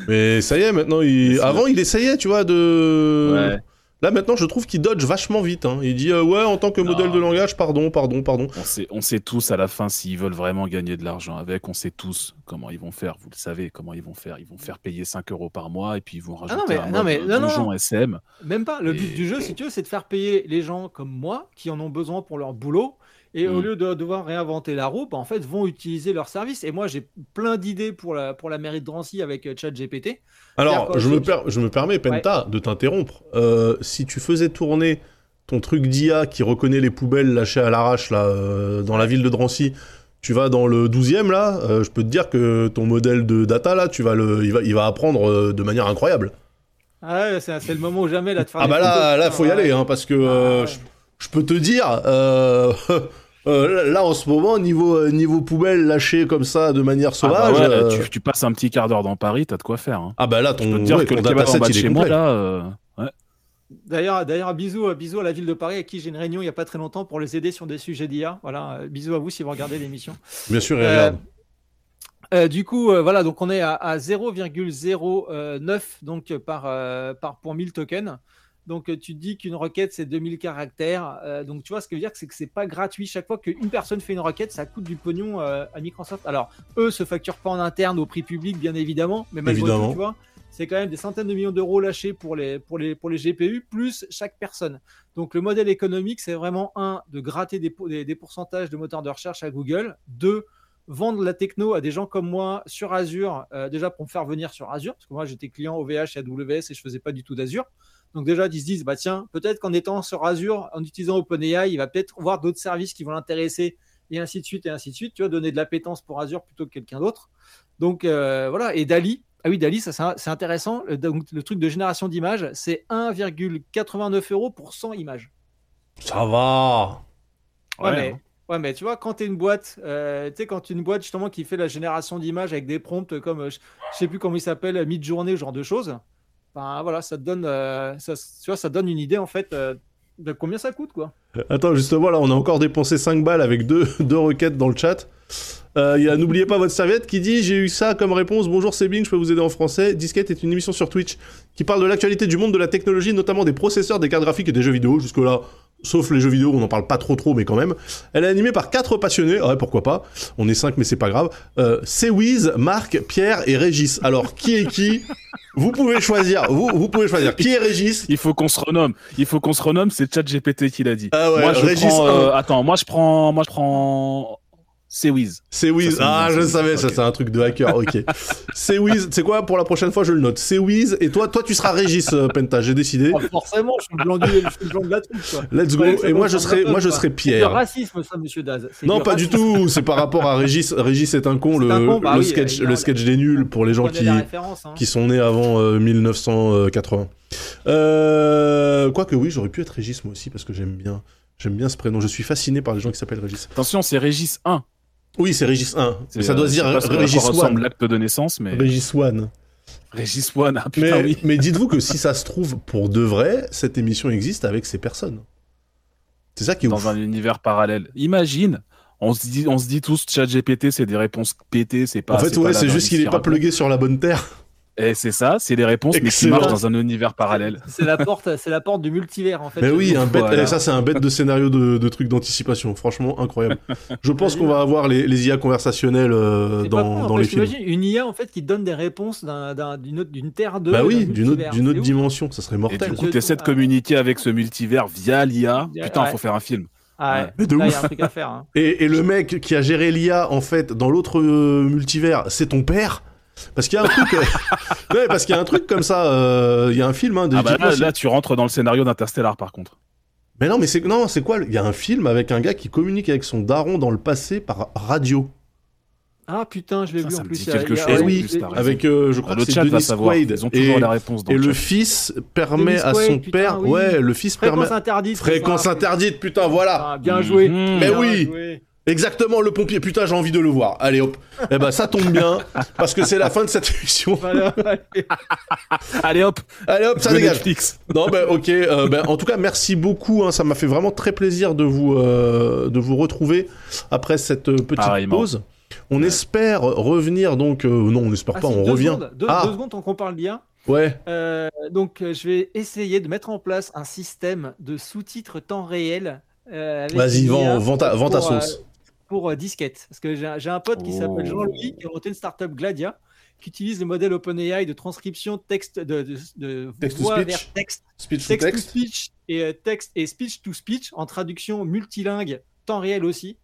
Mais ça y est, maintenant, il... Avant, il essayait, tu vois, de. Ouais. Là, maintenant, je trouve qu'il dodge vachement vite. hein. Il dit, euh, ouais, en tant que Non. modèle de langage, pardon, pardon, pardon. On sait, on sait tous à la fin s'ils veulent vraiment gagner de l'argent avec, on sait tous comment ils vont faire. Vous le savez comment ils vont faire. Ils vont faire payer 5 euros par mois et puis ils vont rajouter Ah non, mais- un non, mode mais- non, non. donjon SM. Même pas. Le Et- but du jeu, si tu veux, c'est de faire payer les gens comme moi qui en ont besoin pour leur boulot Et au Mm. lieu de devoir réinventer la roue, bah, en fait, vont utiliser leur service. Et moi, j'ai plein d'idées pour la, pour la mairie de Drancy avec euh, ChatGPT. Alors, je me, je- per- je me permets, Penta, de t'interrompre. Euh, si tu faisais tourner ton truc d'IA qui reconnaît les poubelles lâchées à l'arrache là euh, dans la ville de Drancy, tu vas dans le 12e là, euh, je peux te dire que ton modèle de data là, tu vas le, il, va, il va apprendre euh, de manière incroyable. Ah ouais, c'est le moment ou jamais là, de faire Ah bah là, là, faut y ouais. aller, hein, parce que euh, Ah ouais. je, je peux te dire, euh, là en ce moment, niveau, euh, niveau poubelle lâchée comme ça de manière Ah bah sauvage. ouais, euh, tu, tu passes un petit quart d'heure dans Paris, t'as de quoi faire. Hein. Ah bah là, ton, Je peux te dire ouais, que ton le dataset il est chez moi, complet. là, euh, ouais. D'ailleurs, d'ailleurs, bisous, bisous à la ville de Paris, à qui j'ai une réunion il n'y a pas très longtemps pour les aider sur des sujets d'IA. Voilà, bisous à vous si vous regardez l'émission. Bien sûr, Euh, regarde. Euh, du coup, euh, voilà, donc on est à, à 0,09 donc par, euh, par pour 1000 tokens. Donc euh, tu dis qu'une requête c'est 2000 caractères. Euh, donc tu vois ce que je veux dire, c'est que c'est pas gratuit. Chaque fois qu'une personne fait une requête, ça coûte du pognon euh, à Microsoft. Alors eux se facturent pas en interne au prix public, bien évidemment, mais malgré tout, tu vois, c'est quand même des centaines de millions d'euros lâchés pour les, pour, les, pour les GPU, plus chaque personne. Donc le modèle économique, c'est vraiment un, de gratter des, des, des pourcentages de moteurs de recherche à Google. Deux, vendre la techno à des gens comme moi sur Azure, euh, déjà pour me faire venir sur Azure, parce que moi j'étais client OVH et AWS et je faisais pas du tout d'Azure. Donc déjà, ils se disent, bah tiens, peut-être qu'en étant sur Azure, en utilisant OpenAI, il va peut-être voir d'autres services qui vont l'intéresser, et ainsi de suite, et ainsi de suite. Tu vois, donner de l'appétence pour Azure plutôt que quelqu'un d'autre. Donc euh, voilà, et Dali, ah oui, Dali, ça c'est intéressant. Le, donc, le truc de génération d'images, c'est 1,89 euros pour 100 images. Ça va. Ouais, Ouais, mais, hein. ouais, mais tu vois, quand tu es une boîte, euh, tu sais, quand es une boîte justement qui fait la génération d'images avec des prompts comme, euh, je, sais plus comment il s'appelle, mid-journée, ce genre de choses, ben voilà, ça donne, euh, ça, donne une idée en fait euh, de combien ça coûte, quoi. Attends, justement, là, on a encore dépensé 5 balles avec deux, deux requêtes dans le chat. Euh, N'oubliez pas votre serviette qui dit J'ai eu ça comme réponse. Bonjour, c'est je peux vous aider en français. Disquette est une émission sur Twitch qui parle de l'actualité du monde de la technologie, notamment des processeurs, des cartes graphiques et des jeux vidéo. Jusque-là, sauf les jeux vidéo, on n'en parle pas trop trop, mais quand même. Elle est animée par quatre passionnés. Ouais, pourquoi pas On est 5, mais c'est pas grave. Euh, c'est Wiz, Marc, Pierre et Régis. Alors, qui est qui? Vous pouvez choisir. Vous, vous pouvez choisir. Qui est Régis? Il faut qu'on se renomme. Il faut qu'on se renomme. C'est ChatGPT qui l'a dit. Ah ouais, moi, je Régis prends, euh, attends, moi je prends, moi je prends. C'est Wiz. C'est c'est Ah, je c'est- savais, ça c'est un truc de hacker, ok. c'est Wiz. C'est quoi pour la prochaine fois, je le note. C'est Wiz. Et toi, toi tu seras Régis, euh, Penta, j'ai décidé. Oh, forcément, je suis le blanc, du, je suis le blanc de la troupe, quoi. Let's go. Ouais, c'est Et moi, je serai, moi, je serai C'est du Pierre. racisme, ça, monsieur Daz. C'est Non, du pas du tout. C'est par rapport à Régis. Régis est un con, le, C'est un con, bah le oui, sketch, le sketch des nuls pour les gens qui, hein. qui sont nés avant euh, 1980. Euh, Quoique oui, j'aurais pu être Régis moi aussi parce que j'aime bien, j'aime bien ce prénom. Je suis fasciné par les gens qui s'appellent Régis. Attention, c'est Régis 1. Oui, c'est Régis 1. C'est, Mais ça doit euh, se dire à Régis quoi ressemble 1. l'acte de naissance, mais Régis 1. Régis 1. Ah, Mais, oui. mais dites-vous que si ça se trouve, pour de vrai, cette émission existe avec ces personnes. C'est ça qui est ouf. Dans un univers parallèle. Imagine. On se dit, on se dit tous, ChatGPT, c'est des réponses pétées, c'est pas. en fait, ouais, c'est juste qu'il est pas plugué sur la bonne terre. Et c'est ça, c'est des réponses, mais qui marchent dans un univers parallèle. C'est la porte, c'est la porte du multivers en fait. Mais oui, un bête, Voilà. eh, ça c'est un bête de scénario de, de trucs d'anticipation. Franchement, incroyable. Je pense qu'on va avoir les, les IA conversationnelles euh, dans, en dans fait, les films. Une IA en fait qui donne des réponses d'un- d'un- d'une autre- d'une terre de. Bah oui, d'un d'une autre, d'une dimension, ça serait Et mortel. du coup, t'essaies de communiquer avec ce multivers via l'IA. Ouais. Putain, faut faire un film. Ah, Ouais. ouais. Mais de Là, y ouf. a un truc à faire. hein. Et, et le mec qui a géré l'IA, en fait, dans l'autre euh, multivers, c'est ton père? Parce qu'il y a un truc... euh, ouais, parce qu'il y a un truc comme ça, euh, il y a un film... Hein, de Ah bah là, tu rentres dans le scénario d'Interstellar, par contre. Mais non, mais c'est... Non, c'est quoi Il y a un film avec un gars qui communique avec son daron dans le passé par radio. Ah putain, je l'ai vu ça en me plus. quelque chose, ouais, oui, plus. Avec, euh, je crois le que c'est Dennis savoir. Quaid. Ils ont toujours et... la réponse dans Et le fils permet Dennis à Quaid, son putain, père... oui. Ouais, le fils permet... Fréquence interdite. Fréquence interdite, putain, voilà Ah, bien joué. Mhm. Mais Bien oui. joué. Exactement, le pompier. Putain, j'ai envie de le voir. Allez, hop. Eh ben, ça tombe bien, parce que c'est la fin de cette émission. Voilà, allez. Allez hop, Allez, hop, ça le dégage. Netflix. Non, ben, ok. euh, ben, en tout cas, merci beaucoup. hein, ça m'a fait vraiment très plaisir de vous, euh, de vous retrouver après cette euh, petite pause. On espère revenir, donc... euh, non, on n'espère Ah, pas, si, on deux revient. Secondes, deux, ah, deux secondes tant qu'on parle bien. ouais. Euh, donc, je vais essayer de mettre en place un système de sous-titres temps réel. euh, Vas-y, vends, vends ta, vends ta pour, euh, sauce. Pour euh, disquette. Parce que j'ai un pote qui s'appelle Oh. Jean-Louis, qui a monté une startup Gladia, qui utilise le modèle OpenAI de transcription texte de, de, de Text to voix speech. vers texte, Speech to text, to speech et euh, texte et speech to speech en traduction multilingue temps réel aussi.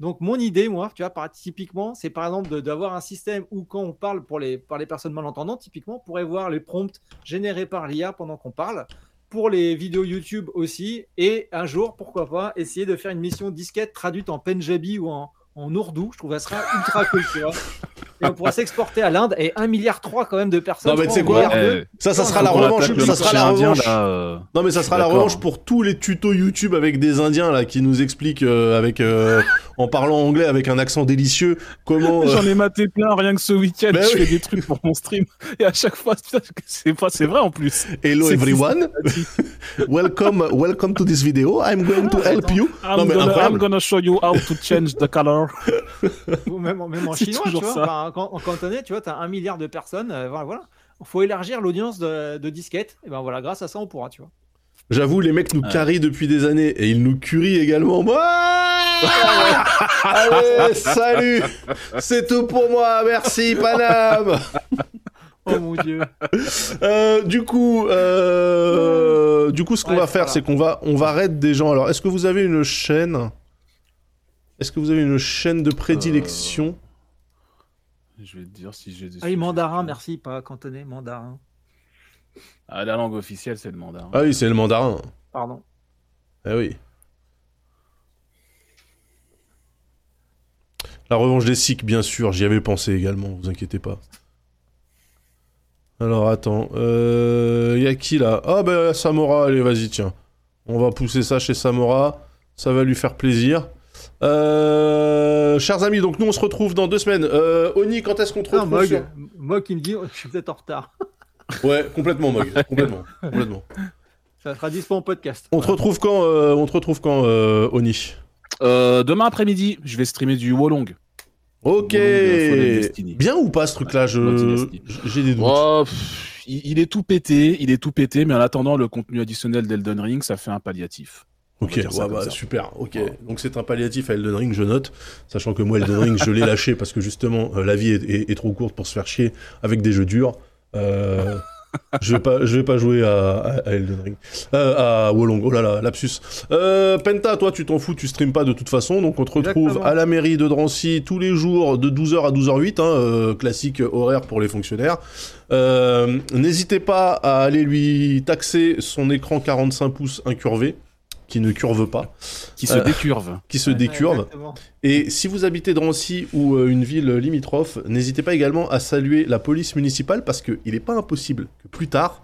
Donc, mon idée, moi, tu vois, par, typiquement, c'est par exemple de- d'avoir un système où, quand on parle pour les, par les personnes malentendantes, typiquement, on pourrait voir les prompts générés par l'IA pendant qu'on parle. Pour les vidéos YouTube aussi. Et un jour, pourquoi pas, essayer de faire une mission disquette traduite en Punjabi ou en, en. Je trouve ça serait ultra cool. Et on pourra s'exporter à l'Inde et 1,3 milliard quand même de personnes. Non, mais tu sais quoi. Eh, Ça, ça sera la revanche. attaque le Ça sera marché la indien, revanche. là, euh, Non mais ça sera la revanche pour tous les tutos YouTube avec des Indiens là qui nous expliquent euh, avec euh, en parlant anglais avec un accent délicieux comment. euh, J'en ai maté plein rien que ce week-end. Bah je oui. fais des trucs pour mon stream et à chaque fois, c'est pas, c'est vrai en plus. Hello everyone, welcome welcome to this video. I'm going to help you. I'm, Non mais gonna, I'm gonna show you how to change the color. Ou même, en- même en C'est chinois, tu toujours vois. Enfin, en, en cantonais, tu vois, tu as un milliard de personnes. euh, voilà, voilà. faut élargir l'audience de, de disquettes. Et ben voilà, grâce à ça, on pourra, tu vois. J'avoue les mecs nous carrient depuis des années et ils nous curient également. Allez salut, c'est tout pour moi. Merci Paname. Oh mon dieu. Euh, du coup, euh, du coup, ce qu'on va faire, voilà. c'est qu'on va, on va raid des gens. Alors, est-ce que vous avez une chaîne? Est-ce que vous avez une chaîne de prédilection? Je vais te dire si j'ai des. Ah oui, mandarin, merci, pas cantonais, mandarin. Ah, la langue officielle, c'est le mandarin. Ah oui, c'est le mandarin. Pardon. Ah oui. La revanche des Sikhs, bien sûr, j'y avais pensé également, vous inquiétez pas. Alors attends, euh, y a qui là? Ah bah Samora, allez vas-y tiens. On va pousser ça chez Samora, ça va lui faire plaisir. Euh, chers amis, donc nous on se retrouve dans deux semaines. Euh, Oni, quand est-ce qu'on te Non, retrouve Mog, sur- Mog qui me dit, je suis peut-être en retard. Ouais, complètement Mog, complètement, complètement. Ça sera dispo en podcast. On te retrouve quand, euh, on te retrouve quand, euh, Oni Euh, demain après-midi, je vais streamer du Wolong. Ok. Wolong. Bien ou pas ce truc-là Je Not Dynasty. j'ai des doutes. Oh, pff, il est tout pété, il est tout pété, mais en attendant, le contenu additionnel d'Elden Ring, ça fait un palliatif. Ok, ouais, bah, super. Ok, donc c'est un palliatif à Elden Ring, je note, sachant que moi Elden Ring, je l'ai lâché parce que justement euh, la vie est, est- est trop courte pour se faire chier avec des jeux durs. Euh, je vais pas, je vais pas jouer à, à- à Elden Ring, Euh, à Wolong. Oh là là, lapsus. Euh, Penta, toi tu t'en fous, tu streames pas de toute façon, donc on te retrouve Exactement. à la mairie de Drancy tous les jours de 12h à 12h08, hein, euh, classique horaire pour les fonctionnaires. Euh, N'hésitez pas à aller lui taxer son écran 45 pouces incurvé, qui ne curve pas Qui se Euh, décurve. qui se Ouais, décurve. Et si vous habitez Drancy ou euh, une ville limitrophe, n'hésitez pas également à saluer la police municipale parce qu'il n'est pas impossible que plus tard,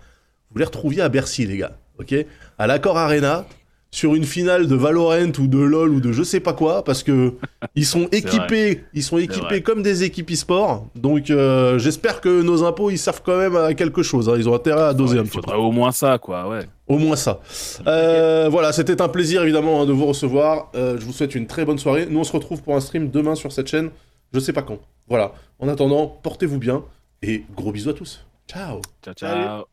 vous les retrouviez à Bercy, les gars. Ok? À l'Accord Arena, sur une finale de Valorant ou de LoL ou de je sais pas quoi, parce que ils sont équipés, ils sont équipés comme des équipes e-sport. Donc euh, j'espère que nos impôts ils servent quand même à quelque chose. hein. Ils ont intérêt à doser Ouais, un il petit peu. au moins ça, quoi, ouais. Au moins ça. Euh, voilà, c'était un plaisir évidemment hein, de vous recevoir. Euh, je vous souhaite une très bonne soirée. Nous on se retrouve pour un stream demain sur cette chaîne. Je sais pas quand. Voilà. En attendant, portez-vous bien et gros bisous à tous. Ciao. Ciao, ciao.